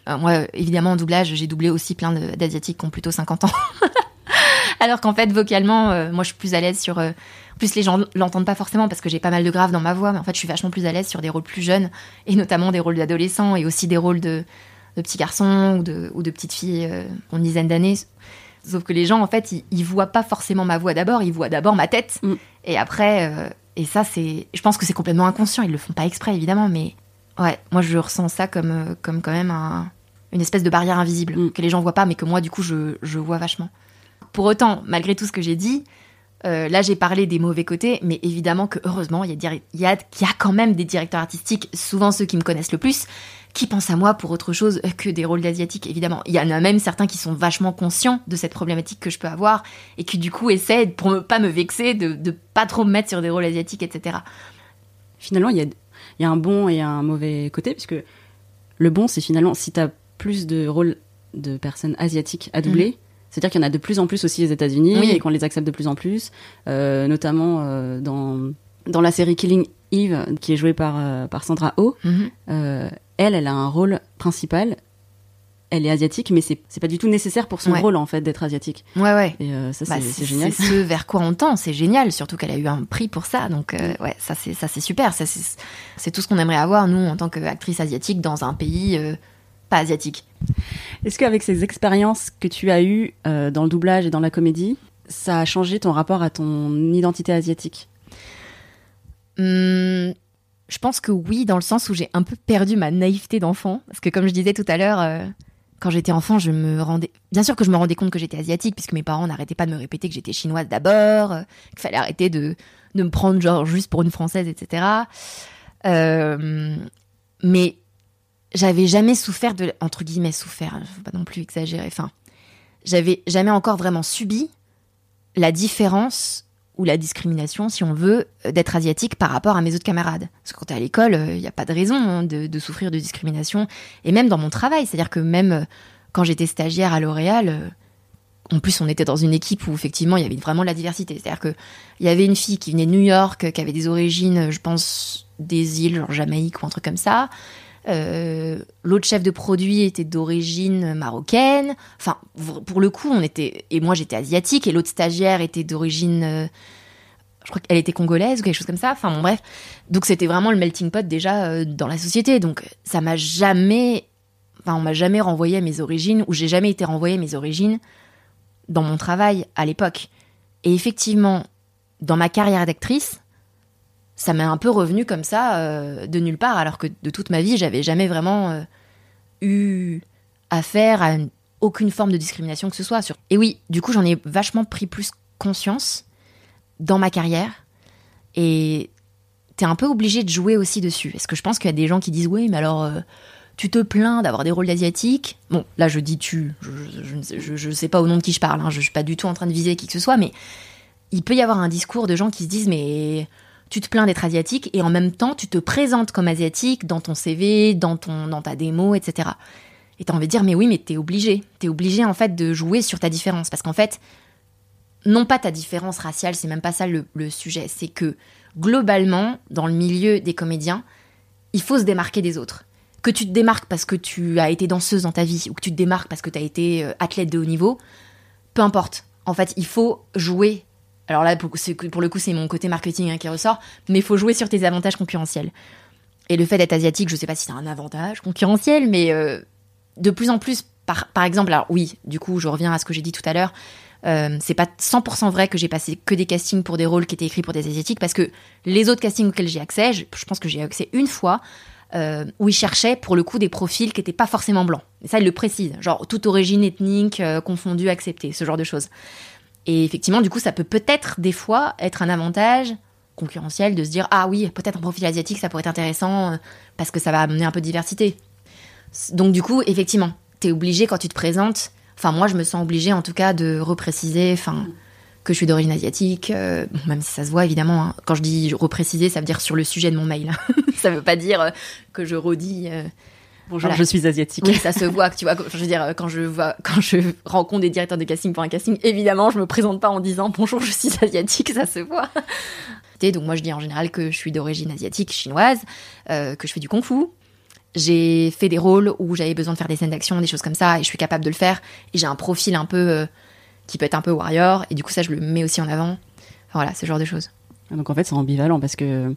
Speaker 2: Euh, moi, évidemment, en doublage, j'ai doublé aussi plein d'asiatiques qui ont plutôt 50 ans. Alors qu'en fait, vocalement, euh, moi, je suis plus à l'aise sur. euh, en plus, les gens l'entendent pas forcément parce que j'ai pas mal de graves dans ma voix, mais en fait, je suis vachement plus à l'aise sur des rôles plus jeunes, et notamment des rôles d'adolescents, et aussi des rôles de, de petits garçons ou de, ou de petites filles une dizaine d'années. Sauf que les gens, en fait, ils, ils voient pas forcément ma voix d'abord, ils voient d'abord ma tête.
Speaker 3: Mm.
Speaker 2: Et après, euh, et ça, c'est. Je pense que c'est complètement inconscient, ils le font pas exprès, évidemment, mais ouais, moi, je ressens ça comme, euh, comme quand même un- une espèce de barrière invisible
Speaker 3: Mm.
Speaker 2: que les gens voient pas, mais que moi, du coup, je, je vois vachement. Pour autant, malgré tout ce que j'ai dit, euh, là, j'ai parlé des mauvais côtés, mais évidemment que heureusement, il y, a y, a, y a quand même des directeurs artistiques, souvent ceux qui me connaissent le plus, qui pensent à moi pour autre chose que des rôles d'asiatiques, évidemment. Il y en a même certains qui sont vachement conscients de cette problématique que je peux avoir et qui, du coup, essaient, pour ne pas me vexer, de, de pas trop me mettre sur des rôles asiatiques, etc.
Speaker 3: Finalement, il y a, il y a un bon et un mauvais côté, puisque le bon, c'est finalement si tu as plus de rôles de personnes asiatiques à doubler. C'est-à-dire qu'il y en a de plus en plus aussi aux États-Unis
Speaker 2: Oui.
Speaker 3: et qu'on les accepte de plus en plus, euh, notamment euh, dans, dans la série Killing Eve, qui est jouée par, euh, par Sandra Oh. Euh, elle, elle a un rôle principal. Elle est asiatique, mais c'est c'est pas du tout nécessaire pour son
Speaker 2: Ouais.
Speaker 3: rôle en fait d'être asiatique.
Speaker 2: Ouais, ouais.
Speaker 3: Et ça,
Speaker 2: Bah,
Speaker 3: c'est génial.
Speaker 2: C'est ce vers quoi on tend, c'est génial, surtout qu'elle a eu un prix pour ça. Donc ouais, ça c'est ça c'est super, ça c'est c'est tout ce qu'on aimerait avoir nous en tant qu'actrice asiatique dans un pays pas asiatique.
Speaker 3: Est-ce qu'avec ces expériences que tu as eues euh, dans le doublage et dans la comédie, ça a changé ton rapport à ton identité asiatique?
Speaker 2: Hum, je pense que oui, dans le sens où j'ai un peu perdu ma naïveté d'enfant, parce que comme je disais tout à l'heure. euh, quand j'étais enfant, je me rendais. Bien sûr que je me rendais compte que j'étais asiatique, puisque mes parents n'arrêtaient pas de me répéter que j'étais chinoise d'abord, euh, qu'il fallait arrêter de, de me prendre genre juste pour une française, etc. Euh, mais j'avais jamais souffert de. Entre guillemets, souffert, hein, faut pas non plus exagérer. Enfin, j'avais jamais encore vraiment subi la différence ou la discrimination, si on veut, euh, d'être asiatique par rapport à mes autres camarades. Parce que quand t'es à l'école, il n'y a pas de raison hein, de, souffrir de discrimination. Et même dans mon travail, c'est-à-dire que même euh, quand j'étais stagiaire à L'Oréal, euh, en plus on était dans une équipe où effectivement il y avait vraiment de la diversité. C'est-à-dire que il y avait une fille qui venait de New York, qui avait des origines, euh, je pense, des îles, genre Jamaïque ou un truc comme ça. Euh, L'autre chef de produit était d'origine marocaine. Enfin, pour le coup, on était et moi j'étais asiatique et l'autre stagiaire était d'origine, euh, je crois qu'elle était congolaise ou quelque chose comme ça. Enfin bon bref, donc c'était vraiment le melting pot déjà euh, dans la société. Donc ça m'a jamais, enfin on m'a jamais renvoyé à mes origines ou j'ai jamais été renvoyé à mes origines dans mon travail à l'époque. Et effectivement, dans ma carrière d'actrice, ça m'est un peu revenu comme ça euh, de nulle part, alors que de toute ma vie, j'avais jamais vraiment euh, eu affaire à une, aucune forme de discrimination que ce soit. Et oui, du coup, j'en ai vachement pris plus conscience dans ma carrière. Et t'es un peu obligé de jouer aussi dessus. Est-ce que je pense qu'il y a des gens qui disent oui, mais alors euh, tu te plains d'avoir des rôles d'asiatiques Bon, là je dis tu, je, ne sais pas au nom de qui je parle, hein, je suis pas du tout en train de viser qui que ce soit, mais il peut y avoir un discours de gens qui se disent mais tu te plains d'être asiatique et en même temps tu te présentes comme asiatique dans ton CV, dans, ton, dans ta démo, etc. Et t'as envie de dire mais oui mais t'es obligé, t'es obligé en fait de jouer sur ta différence parce qu'en fait non pas ta différence raciale, c'est même pas ça le, sujet, c'est que globalement, dans le milieu des comédiens, il faut se démarquer des autres. Que tu te démarques parce que tu as été danseuse dans ta vie, ou que tu te démarques parce que tu as été euh, athlète de haut niveau, peu importe. En fait, il faut jouer. Alors là, pour, le coup, c'est mon côté marketing hein, qui ressort, mais il faut jouer sur tes avantages concurrentiels. Et le fait d'être asiatique, je sais pas si c'est un avantage concurrentiel, mais euh, de plus en plus, par, par exemple, alors oui, du coup, je reviens à ce que j'ai dit tout à l'heure, euh, c'est pas 100% vrai que j'ai passé que des castings pour des rôles qui étaient écrits pour des asiatiques parce que les autres castings auxquels j'ai accès, je, pense que j'ai accès une fois euh, où ils cherchaient pour le coup des profils qui n'étaient pas forcément blancs. Et ça, ils le précisent, genre toute origine ethnique euh, confondue, acceptée, ce genre de choses. Et effectivement, du coup, ça peut peut-être des fois être un avantage concurrentiel de se dire ah oui, peut-être un profil asiatique, ça pourrait être intéressant parce que ça va amener un peu de diversité. Donc du coup, effectivement, tu es obligé quand tu te présentes Enfin, moi, je me sens obligée, en tout cas, de repréciser, enfin, que je suis d'origine asiatique, euh, même si ça se voit évidemment. Hein. Quand je dis repréciser, ça veut dire sur le sujet de mon mail. ça veut pas dire euh, que je redis. Euh,
Speaker 3: Bonjour, je suis asiatique.
Speaker 2: Oui, ça se voit. Tu vois, je veux dire, quand je vois, quand je rencontre des directeurs de casting pour un casting, évidemment, je me présente pas en disant bonjour, je suis asiatique, ça se voit. Donc moi, je dis en général que je suis d'origine asiatique, chinoise, que je fais du kung-fu, j'ai fait des rôles où j'avais besoin de faire des scènes d'action, des choses comme ça, et je suis capable de le faire. Et j'ai un profil un peu euh, qui peut être un peu warrior, et du coup ça je le mets aussi en avant. voilà, ce genre de choses.
Speaker 3: Donc en fait c'est ambivalent parce que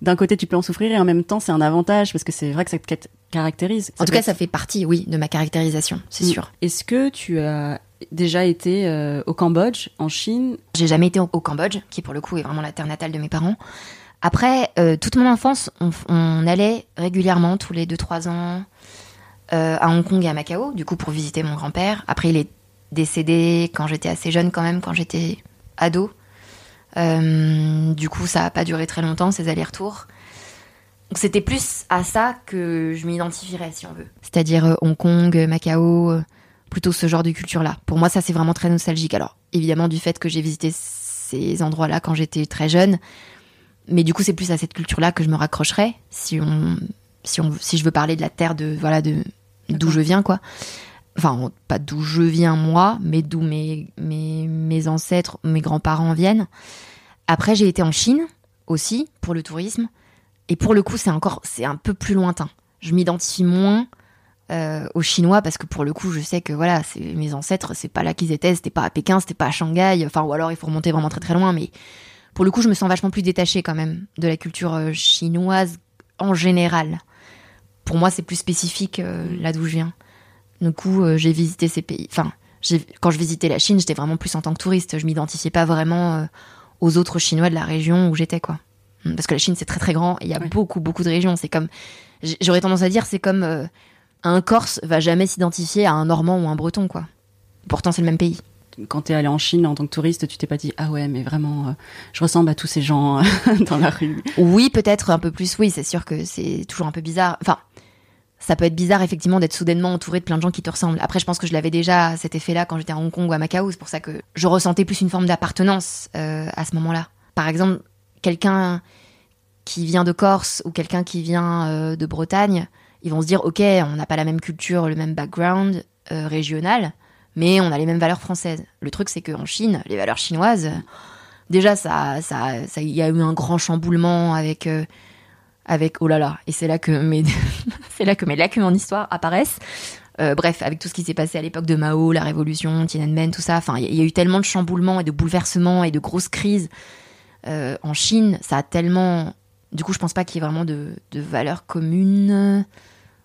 Speaker 3: d'un côté tu peux en souffrir et en même temps c'est un avantage parce que c'est vrai que ça te caractérise.
Speaker 2: en tout cas ça fait partie, oui, de ma caractérisation, c'est mm. sûr.
Speaker 3: Est-ce que tu as déjà été euh, au Cambodge, en Chine?
Speaker 2: J'ai jamais été au Cambodge, qui pour le coup est vraiment la terre natale de mes parents. Après, euh, toute mon enfance, on, allait régulièrement, tous les 2-3 ans, euh, à Hong Kong et à Macao, du coup, pour visiter mon grand-père. Après, il est décédé quand j'étais assez jeune, quand même, quand j'étais ado. Euh, du coup, ça n'a pas duré très longtemps, ces allers-retours. Donc, c'était plus à ça que je m'identifierais, si on veut. C'est-à-dire Hong Kong, Macao, plutôt ce genre de culture-là. Pour moi, ça, c'est vraiment très nostalgique. Alors, évidemment, du fait que j'ai visité ces endroits-là quand j'étais très jeune, mais du coup, c'est plus à cette culture-là que je me raccrocherais si on, si on, si je veux parler de la terre de, voilà, de d'où je viens, quoi. Enfin, pas d'où je viens moi, mais d'où mes, mes, mes ancêtres, mes grands-parents viennent. Après, j'ai été en Chine aussi pour le tourisme. Et pour le coup, c'est encore, c'est un peu plus lointain. Je m'identifie moins euh, aux Chinois parce que pour le coup, je sais que voilà, c'est mes ancêtres, c'est pas là qu'ils étaient, c'était pas à Pékin, c'était pas à Shanghai. Enfin, ou alors il faut remonter vraiment très très loin, mais pour le coup, je me sens vachement plus détachée quand même de la culture euh, chinoise en général. Pour moi, c'est plus spécifique euh, là d'où je viens. Du coup, euh, j'ai visité ces pays. Enfin, quand je visitais la Chine, j'étais vraiment plus en tant que touriste. Je m'identifiais pas vraiment aux autres Chinois de la région où j'étais, quoi. Hmm, parce que la Chine, c'est très très grand et il y a beaucoup beaucoup de régions. C'est comme, j'aurais tendance à dire, c'est comme un Corse va jamais s'identifier à un Normand ou un Breton, quoi. Pourtant, c'est le même pays
Speaker 3: quand tu es allé en Chine en tant que touriste, tu t'es pas dit ah ouais mais vraiment euh, je ressemble à tous ces gens euh, dans la rue.
Speaker 2: Oui, peut-être un peu plus. Oui, c'est sûr que c'est toujours un peu bizarre. Enfin, ça peut être bizarre effectivement d'être soudainement entouré de plein de gens qui te ressemblent. Après, je pense que je l'avais déjà cet effet-là quand j'étais à Hong Kong ou à Macao. C'est pour ça que je ressentais plus une forme d'appartenance euh, à ce moment-là. Par exemple, quelqu'un qui vient de Corse ou quelqu'un qui vient de Bretagne, ils vont se dire ok, on n'a pas la même culture, le même background régional mais on a les mêmes valeurs françaises. Le truc, c'est qu'en Chine, les valeurs chinoises, déjà, ça, ça, il y a eu un grand chamboulement avec, euh, avec, oh là là, et c'est là que mes, c'est là que mes lacunes en histoire apparaissent. Euh, bref, avec tout ce qui s'est passé à l'époque de Mao, la révolution, Tiananmen, tout ça, enfin, il y, a eu tellement de chamboulements et de bouleversements et de grosses crises euh, en Chine, ça a tellement, du coup, je pense pas qu'il y ait vraiment de, de valeurs communes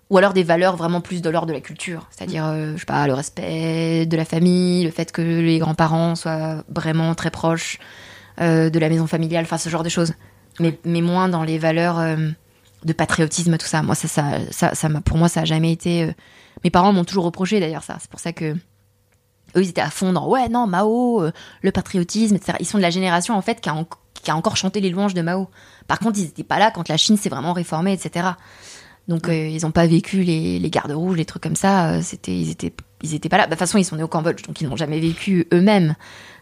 Speaker 2: ou alors des valeurs vraiment plus de l'ordre de la culture, c'est-à-dire, euh, je sais pas, le respect de la famille, le fait que les grands-parents soient vraiment très proches euh, de la maison familiale, enfin ce genre de choses. Mais, mais moins dans les valeurs euh, de patriotisme, tout ça. Moi, ça, ça, ça, ça pour moi, ça a jamais été. euh, Mes parents m'ont toujours reproché d'ailleurs ça. C'est pour ça que eux, ils étaient à fond dans ouais, non, Mao, euh, le patriotisme, etc. Ils sont de la génération en fait qui a, en- qui a encore chanté les louanges de Mao. Par contre, ils n'étaient pas là quand la Chine s'est vraiment réformée, etc. Donc, ils n'ont pas vécu les, les gardes rouges, les trucs comme ça. C'était, ils étaient, ils étaient pas là. Bah, De toute façon, ils sont nés au Cambodge, donc ils n'ont jamais vécu eux-mêmes.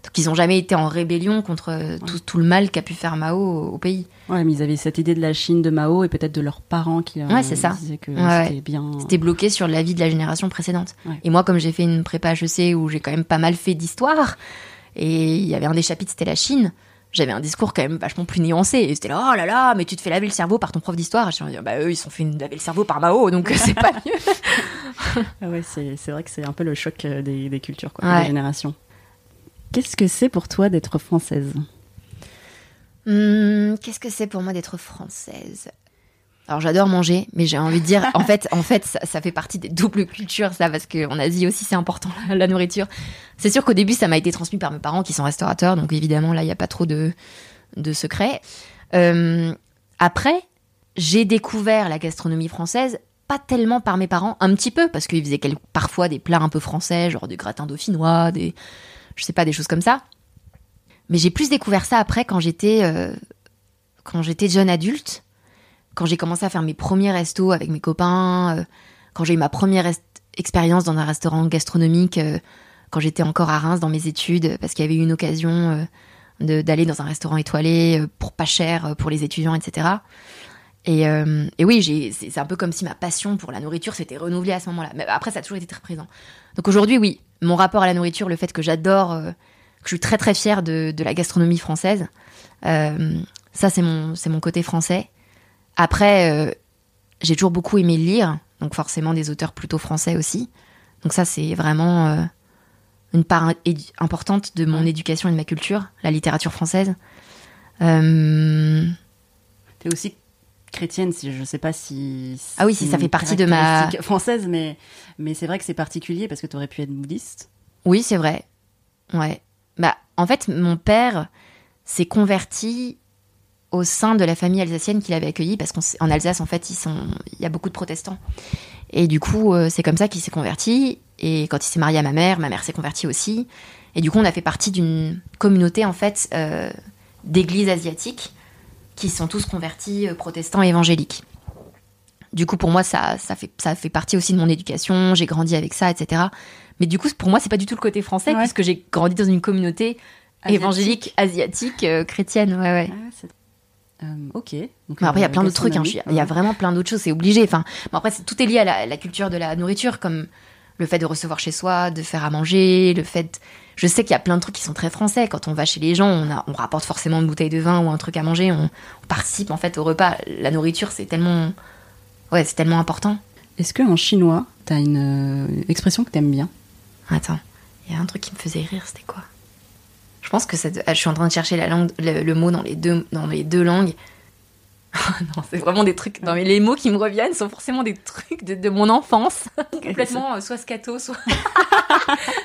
Speaker 2: Donc, ils n'ont jamais été en rébellion contre euh, tout, tout le mal qu'a pu faire Mao au, au pays.
Speaker 3: Ouais, mais ils avaient cette idée de la Chine de Mao et peut-être de leurs parents qui leur
Speaker 2: Ouais, c'est ça.
Speaker 3: disaient que
Speaker 2: Ouais,
Speaker 3: c'était bien.
Speaker 2: C'était bloqué sur la vie de la génération précédente. Et moi, comme j'ai fait une prépa HEC où j'ai quand même pas mal fait d'histoire, et il y avait un des chapitres, c'était la Chine, j'avais un discours quand même vachement plus nuancé. Et c'était là, oh là là, mais tu te fais laver le cerveau par ton prof d'histoire. Et je me dis, bah eux, ils se sont fait laver le cerveau par Mao, donc c'est pas mieux.
Speaker 3: Ah ouais, c'est c'est vrai que c'est un peu le choc euh, des, des cultures, quoi,
Speaker 2: Ouais.
Speaker 3: des générations. Qu'est-ce que c'est pour toi d'être française?
Speaker 2: Hum, Qu'est-ce que c'est pour moi d'être française? Alors j'adore manger, mais j'ai envie de dire, en fait, en fait, ça, fait partie des doubles cultures, ça, parce qu'en Asie aussi c'est important la, nourriture. C'est sûr qu'au début ça m'a été transmis par mes parents qui sont restaurateurs, donc évidemment là il n'y a pas trop de de secrets. Euh, après, j'ai découvert la gastronomie française pas tellement par mes parents, un petit peu parce qu'ils faisaient parfois des plats un peu français, genre du gratin dauphinois, des je sais pas des choses comme ça. Mais j'ai plus découvert ça après quand j'étais euh, quand j'étais jeune adulte, quand j'ai commencé à faire mes premiers restos avec mes copains, euh, quand j'ai eu ma première expérience dans un restaurant gastronomique, euh, quand j'étais encore à Reims dans mes études, parce qu'il y avait eu une occasion euh, d'aller dans un restaurant étoilé pour pas cher pour les étudiants, etc. Et, oui, c'est un peu comme si ma passion pour la nourriture s'était renouvelée à ce moment-là. Mais après, ça a toujours été très présent. Donc aujourd'hui, oui, mon rapport à la nourriture, le fait que j'adore, que je suis très très fière de, la gastronomie française, ça c'est mon, mon côté français. Après, euh, j'ai toujours beaucoup aimé lire, donc forcément des auteurs plutôt français aussi. Donc ça c'est vraiment euh, une part importante de mon éducation et de ma culture, la littérature française. Euh,
Speaker 3: T'es aussi chrétienne, si je sais pas si.
Speaker 2: Ah oui, si, ça fait partie de ma-
Speaker 3: française, mais mais c'est vrai que c'est particulier parce que t'aurais pu être bouddhiste.
Speaker 2: Oui, c'est vrai. Ouais. Bah, en fait, mon père s'est converti au sein de la famille alsacienne qu'il avait accueillie parce qu'en Alsace, en fait, ils sont, il y a beaucoup de protestants. Et du coup, euh, c'est comme ça qu'il s'est converti. Et quand il s'est marié à ma mère, ma mère s'est convertie aussi. Et du coup, on a fait partie d'une communauté, en fait, euh, d'églises asiatiques qui sont tous convertis euh, protestants et évangéliques. Du coup, pour moi, ça, ça, fait, ça fait partie aussi de mon éducation. J'ai grandi avec ça, etc. Mais du coup, pour moi, c'est pas du tout le côté français,
Speaker 3: Ouais.
Speaker 2: puisque j'ai grandi dans une communauté
Speaker 3: Asiatique.
Speaker 2: évangélique, asiatique, euh, chrétienne. Ouais, ouais.
Speaker 3: Ah, Euh, ok. Donc,
Speaker 2: Mais après, il y a
Speaker 3: euh,
Speaker 2: plein d'autres trucs. hein. Il y a vraiment plein d'autres choses. C'est obligé. Enfin, bon, après, c'est- tout est lié à la, la culture de la nourriture, comme le fait de recevoir chez soi, de faire à manger, le fait. Je sais qu'il y a plein de trucs qui sont très français. Quand on va chez les gens, on, a, on rapporte forcément une bouteille de vin ou un truc à manger. On, on participe en fait au repas. La nourriture, c'est tellement, ouais, c'est tellement important.
Speaker 3: Est-ce que en chinois, t'as une euh, expression que t'aimes bien?
Speaker 2: Attends, il y a un truc qui me faisait rire. C'était quoi? Je pense que ça. ah, Je suis en train de chercher la langue, le, le mot dans les deux, dans les deux langues. non, c'est vraiment des trucs. Non, mais les mots qui me reviennent sont forcément des trucs de, de mon enfance. Complètement, euh, soit scato, soit,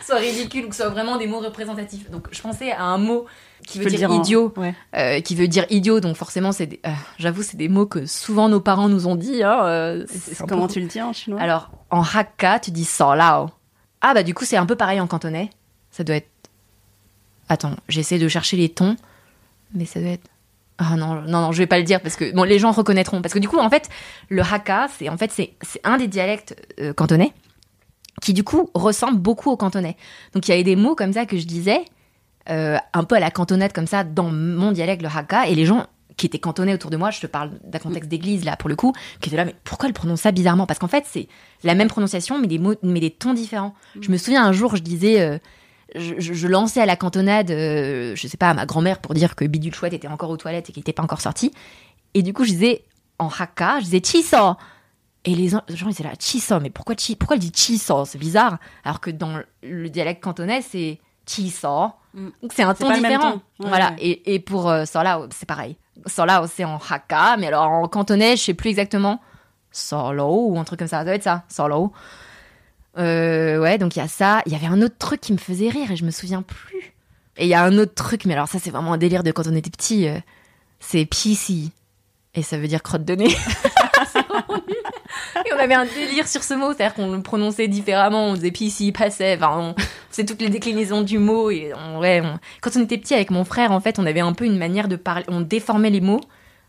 Speaker 2: soit ridicule, ou que ce soit vraiment des mots représentatifs. Donc, je pensais à un mot qui veut dire,
Speaker 3: dire en-
Speaker 2: idiot,
Speaker 3: Ouais.
Speaker 2: euh, qui veut dire idiot. Donc, forcément, c'est. des- euh, J'avoue, c'est des mots que souvent nos parents nous ont dit. Hein, c'est- peu
Speaker 3: Comment tu le dis en chinois?
Speaker 2: Alors, en Hakka, tu dis Solao. Ah, bah, du coup, c'est un peu pareil en cantonais. Ça doit être. Attends, j'essaie de chercher les tons, mais ça doit être. Ah non, non, non, je vais pas le dire parce que bon, les gens reconnaîtront. Parce que du coup, en fait, le Hakka, c'est en fait c'est un des dialectes euh, cantonais qui du coup ressemble beaucoup au cantonais. Donc il y avait des mots comme ça que je disais euh, un peu à la cantonade comme ça dans mon dialecte le Hakka et les gens qui étaient cantonnais autour de moi, je te parle d'un contexte d'église là pour le coup, qui étaient là mais pourquoi elle prononce ça bizarrement? Parce qu'en fait c'est la même prononciation mais des mots mais des tons différents. Je me souviens un jour je disais euh, je, je- je lançais à la cantonade, euh, je sais pas, à ma grand-mère pour dire que Bidule Chouette était encore aux toilettes et qu'il n'était pas encore sorti. Et du coup, je disais en haka, je disais chiso. Et les gens ils étaient là, chiso, mais pourquoi, chi, pourquoi elle dit chiso C'est bizarre. Alors que dans le dialecte cantonais, c'est chiso.
Speaker 3: Mm.
Speaker 2: Donc c'est un ton différent.
Speaker 3: ton. Ouais,
Speaker 2: voilà.
Speaker 3: ouais.
Speaker 2: Et, et pour euh, Solao, c'est pareil. Solao, c'est en haka, mais alors en cantonais, je sais plus exactement. Solo ou un truc comme ça. Ça doit être ça, solo. Euh, ouais, donc il y a ça. Il y avait un autre truc qui me faisait rire et je me souviens plus. Et il y a un autre truc, mais alors ça, c'est vraiment un délire de quand on était petit. euh, c'est PC. Et ça veut dire crotte de nez. Et on avait un délire sur ce mot, c'est-à-dire qu'on le prononçait différemment, on faisait s'il passait, enfin, on toutes les déclinaisons du mot. Et on, ouais, quand on était petit avec mon frère, en fait, on avait un peu une manière de parler, on déformait les mots,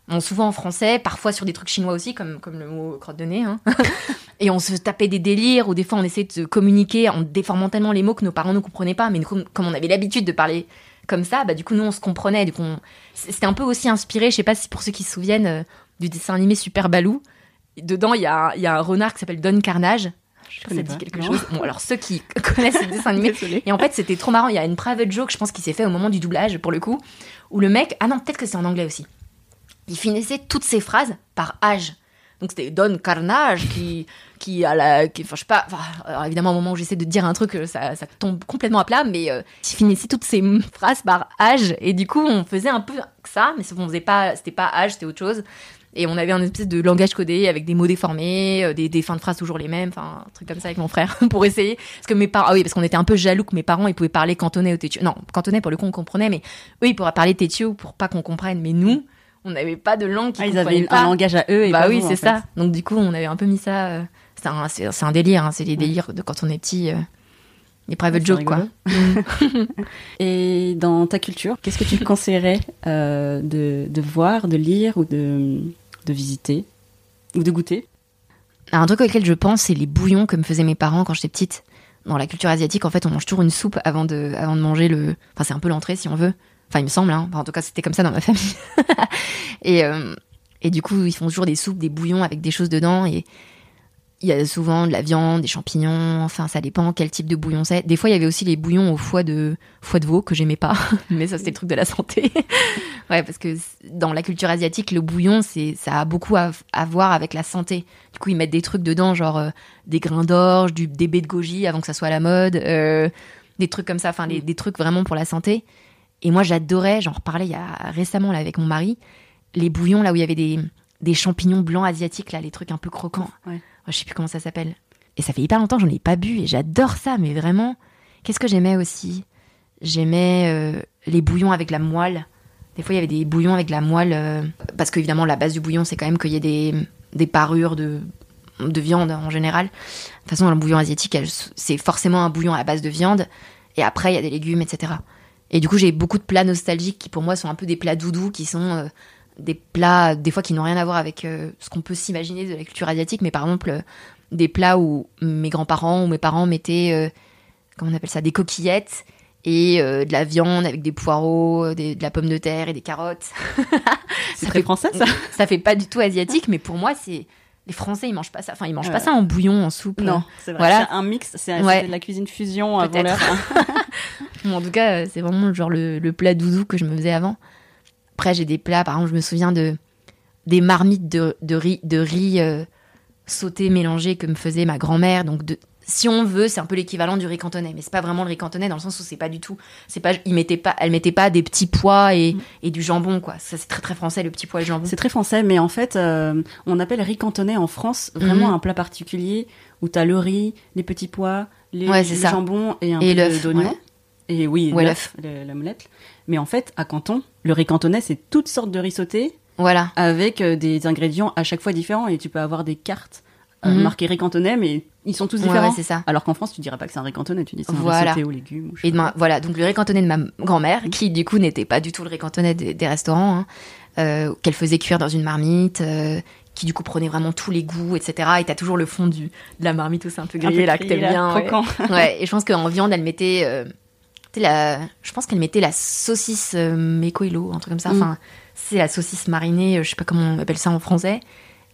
Speaker 2: bon, souvent en français, parfois sur des trucs chinois aussi, comme, comme le mot crotte de nez. Hein. et on se tapait des délires, ou des fois on essayait de communiquer en déformant tellement les mots que nos parents ne comprenaient pas, mais comme, comme on avait l'habitude de parler comme ça, bah, du coup, nous, on se comprenait. Du coup, on- c'était un peu aussi inspiré, je sais pas si pour ceux qui se souviennent, euh, du dessin animé Super Balou. Dedans, il y a, y a un renard qui s'appelle Don Carnage. Je sais pas si ça dit quelque
Speaker 3: non.
Speaker 2: chose. Bon, alors ceux qui connaissent ce dessin animé.
Speaker 3: Désolée.
Speaker 2: Et en fait, c'était trop marrant. Il y a une private joke, je pense, qui s'est fait au moment du doublage, pour le coup, où le mec. Ah non, peut-être que c'est en anglais aussi. Il finissait toutes ses phrases par âge. Donc c'était Don Carnage qui, qui la. Qui, enfin, je sais pas. alors évidemment, au moment où j'essaie de dire un truc, euh, ça, ça tombe complètement à plat, mais euh, il finissait toutes ses phrases par âge. Et du coup, on faisait un peu ça, mais qu'on faisait pas. C'était pas âge, c'était autre chose. Et on avait un espèce de langage codé avec des mots déformés, euh, des, fins de phrases toujours les mêmes, enfin un truc comme ça avec mon frère pour essayer. Parce que mes parents, ah oui, parce qu'on était un peu jaloux que mes parents ils pouvaient parler cantonais ou tétio. Non, cantonais pour le coup on comprenait, mais eux ils pourraient parler tétio pour pas qu'on comprenne. Mais nous, on n'avait pas de langue qui
Speaker 3: Ah, ils avaient
Speaker 2: pas.
Speaker 3: un langage à eux et
Speaker 2: bah oui, c'est
Speaker 3: fait.
Speaker 2: ça. Donc du coup on avait un peu mis ça. euh, c'est un, c'est, c'est un délire, hein, c'est les délires de quand on est petit. euh, les private
Speaker 3: C'est
Speaker 2: jokes quoi.
Speaker 3: Et dans ta culture, qu'est-ce que tu conseillerais euh, de, de voir, de lire ou de, de visiter ou de goûter?
Speaker 2: Un truc auquel je pense, c'est les bouillons que me faisaient mes parents quand j'étais petite. Dans la culture asiatique, en fait, on mange toujours une soupe avant de, avant de manger le. Enfin, c'est un peu l'entrée, si on veut. Enfin, il me semble. Hein. Enfin, en tout cas, c'était comme ça dans ma famille. et, euh, et du coup, ils font toujours des soupes, des bouillons avec des choses dedans. Et il y a souvent de la viande, des champignons. Enfin, ça dépend quel type de bouillon c'est. Des fois, il y avait aussi les bouillons au foie de, foie de veau que j'aimais pas. Mais ça, c'était le truc de la santé. ouais, parce que dans la culture asiatique, le bouillon, c'est, ça a beaucoup à, à voir avec la santé. Du coup, ils mettent des trucs dedans, genre euh, des grains d'orge, du, des baies de goji avant que ça soit à la mode, euh, des trucs comme ça, enfin, les- des trucs vraiment pour la santé. Et moi, j'adorais, j'en reparlais il y a récemment là, avec mon mari, les bouillons là où il y avait des, des champignons blancs asiatiques, là, les trucs un peu croquants.
Speaker 3: Ouais.
Speaker 2: Je sais plus comment ça s'appelle. Et ça fait hyper longtemps que j'en ai pas bu et j'adore ça, mais vraiment. Qu'est-ce que j'aimais aussi? J'aimais euh, les bouillons avec la moelle. Des fois, il y avait des bouillons avec la moelle, euh, parce qu'évidemment, la base du bouillon, c'est quand même qu'il y ait des, des parures de, de viande en général. De toute façon, le bouillon asiatique, c'est forcément un bouillon à base de viande, et après, il y a des légumes, etc. Et du coup, j'ai beaucoup de plats nostalgiques qui, pour moi, sont un peu des plats doudous, qui sont euh, des plats, des fois, qui n'ont rien à voir avec euh, ce qu'on peut s'imaginer de la culture asiatique, mais par exemple, euh, des plats où mes grands-parents ou mes parents mettaient, comment on appelle ça, des coquillettes et de la viande avec des poireaux, des- de la pomme de terre et des carottes.
Speaker 3: C'est
Speaker 2: Ça
Speaker 3: très
Speaker 2: fait-
Speaker 3: français ça
Speaker 2: ça fait pas du tout asiatique, mais pour moi, c'est les Français, ils mangent pas ça. Enfin, ils mangent
Speaker 3: Ouais.
Speaker 2: pas ça en bouillon, en soupe.
Speaker 3: Non, c'est vrai.
Speaker 2: Voilà.
Speaker 3: Un mix, c'est
Speaker 2: Ouais.
Speaker 3: de la cuisine fusion
Speaker 2: Peut-être. en tout cas, euh, c'est vraiment le genre le, le plat doudou que je me faisais avant. Après, j'ai des plats, par exemple, je me souviens de des marmites de, de riz, de riz euh, sauté mélangé que me faisait ma grand-mère. Donc, de, si on veut, c'est un peu l'équivalent du riz cantonais, mais c'est pas vraiment le riz cantonais dans le sens où c'est pas du tout. C'est pas, il mettait pas, elle mettait pas des petits pois et, et du jambon, quoi. Ça, c'est très très français, le petit pois et le jambon.
Speaker 3: C'est très français, mais en fait, euh, on appelle riz cantonais en France vraiment
Speaker 2: Mhm.
Speaker 3: un plat particulier où t'as le riz, les petits pois, les,
Speaker 2: Ouais,
Speaker 3: le
Speaker 2: ça.
Speaker 3: jambon et un
Speaker 2: Et
Speaker 3: peu d'oignon.
Speaker 2: ouais.
Speaker 3: Et oui, l'œuf, moulette. Mais en fait, à Canton, le riz cantonais, c'est toutes sortes de riz sautés
Speaker 2: Voilà.
Speaker 3: avec euh, des ingrédients à chaque fois différents. Et tu peux avoir des cartes euh,
Speaker 2: Mhm.
Speaker 3: marquées riz cantonais, mais ils sont tous différents.
Speaker 2: ouais, c'est ça.
Speaker 3: Alors qu'en France, tu dirais pas que c'est un riz cantonais, tu dis c'est un
Speaker 2: Voilà.
Speaker 3: riz sauté aux légumes. Ou je sais
Speaker 2: Et de
Speaker 3: pas.
Speaker 2: ma- voilà, donc le riz cantonais de ma grand-mère, qui du coup n'était pas du tout le riz cantonais des, des restaurants, hein, euh, qu'elle faisait cuire dans une marmite, euh, qui du coup prenait vraiment tous les goûts, etc. Et t'as toujours le fond du, de la marmite c'est un peu
Speaker 3: Un peu
Speaker 2: grillé, là, que t'aimes bien. ouais.
Speaker 3: croquant.
Speaker 2: Ouais, et je pense qu'en viande, elle mettait. La, je pense qu'elle mettait la saucisse euh, un truc comme ça.
Speaker 3: Mm.
Speaker 2: Enfin, c'est la saucisse marinée, euh, je sais pas comment on appelle ça en français.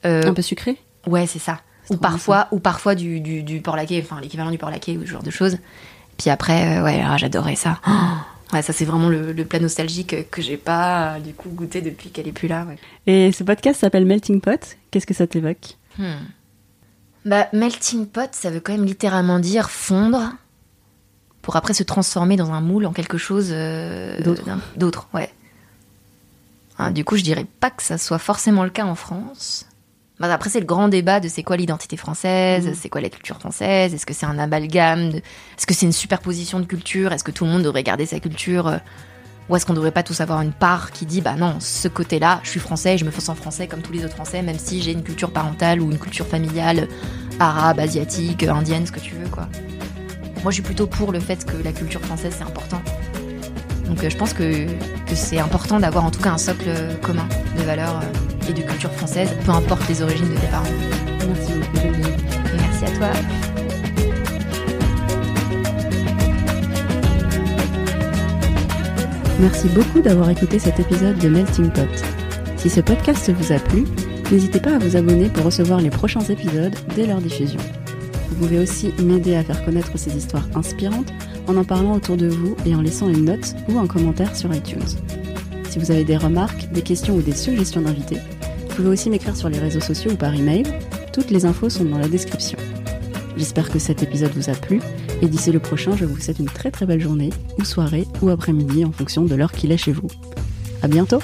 Speaker 2: Euh,
Speaker 3: Un peu sucré
Speaker 2: Ouais, c'est ça. Ou parfois, ou parfois du, du, du porc laqué, enfin l'équivalent du porc laqué ou ce genre de choses. Puis après, euh, ouais, ah, j'adorais ça. Oh ouais, ça c'est vraiment le, le plat nostalgique que j'ai pas du coup goûté depuis qu'elle est plus là. Ouais.
Speaker 3: Et ce podcast s'appelle Melting Pot. Qu'est-ce que ça t'évoque?
Speaker 2: Hmm. Bah, melting pot, ça veut quand même littéralement dire fondre pour après se transformer dans un moule en quelque chose euh, D'autre. ouais. Ah, du coup, je dirais pas que ça soit forcément le cas en France. Bah, après, c'est le grand débat de c'est quoi l'identité française,
Speaker 3: Mhm.
Speaker 2: c'est quoi la culture française, est-ce que c'est un amalgame, de- est-ce que c'est une superposition de cultures, est-ce que tout le monde devrait garder sa culture euh, Ou est-ce qu'on devrait pas tous avoir une part qui dit bah non, ce côté-là, je suis français, je me sens français comme tous les autres français, même si j'ai une culture parentale ou une culture familiale arabe, asiatique, indienne, ce que tu veux quoi. Moi je suis plutôt pour le fait que la culture française c'est important. Donc euh, je pense que, que c'est important d'avoir en tout cas un socle commun de valeurs euh, et de culture française, peu importe les origines de tes parents.
Speaker 3: Merci beaucoup,
Speaker 2: Merci à toi.
Speaker 3: Merci beaucoup d'avoir écouté cet épisode de Melting Pot. Si ce podcast vous a plu, n'hésitez pas à vous abonner pour recevoir les prochains épisodes dès leur diffusion. Vous pouvez aussi m'aider à faire connaître ces histoires inspirantes en en parlant autour de vous et en laissant une note ou un commentaire sur iTunes. Si vous avez des remarques, des questions ou des suggestions d'invités, vous pouvez aussi m'écrire sur les réseaux sociaux ou par email. Toutes les infos sont dans la description. J'espère que cet épisode vous a plu et d'ici le prochain, je vous souhaite une très très belle journée ou soirée ou après-midi en fonction de l'heure qu'il est chez vous. À bientôt!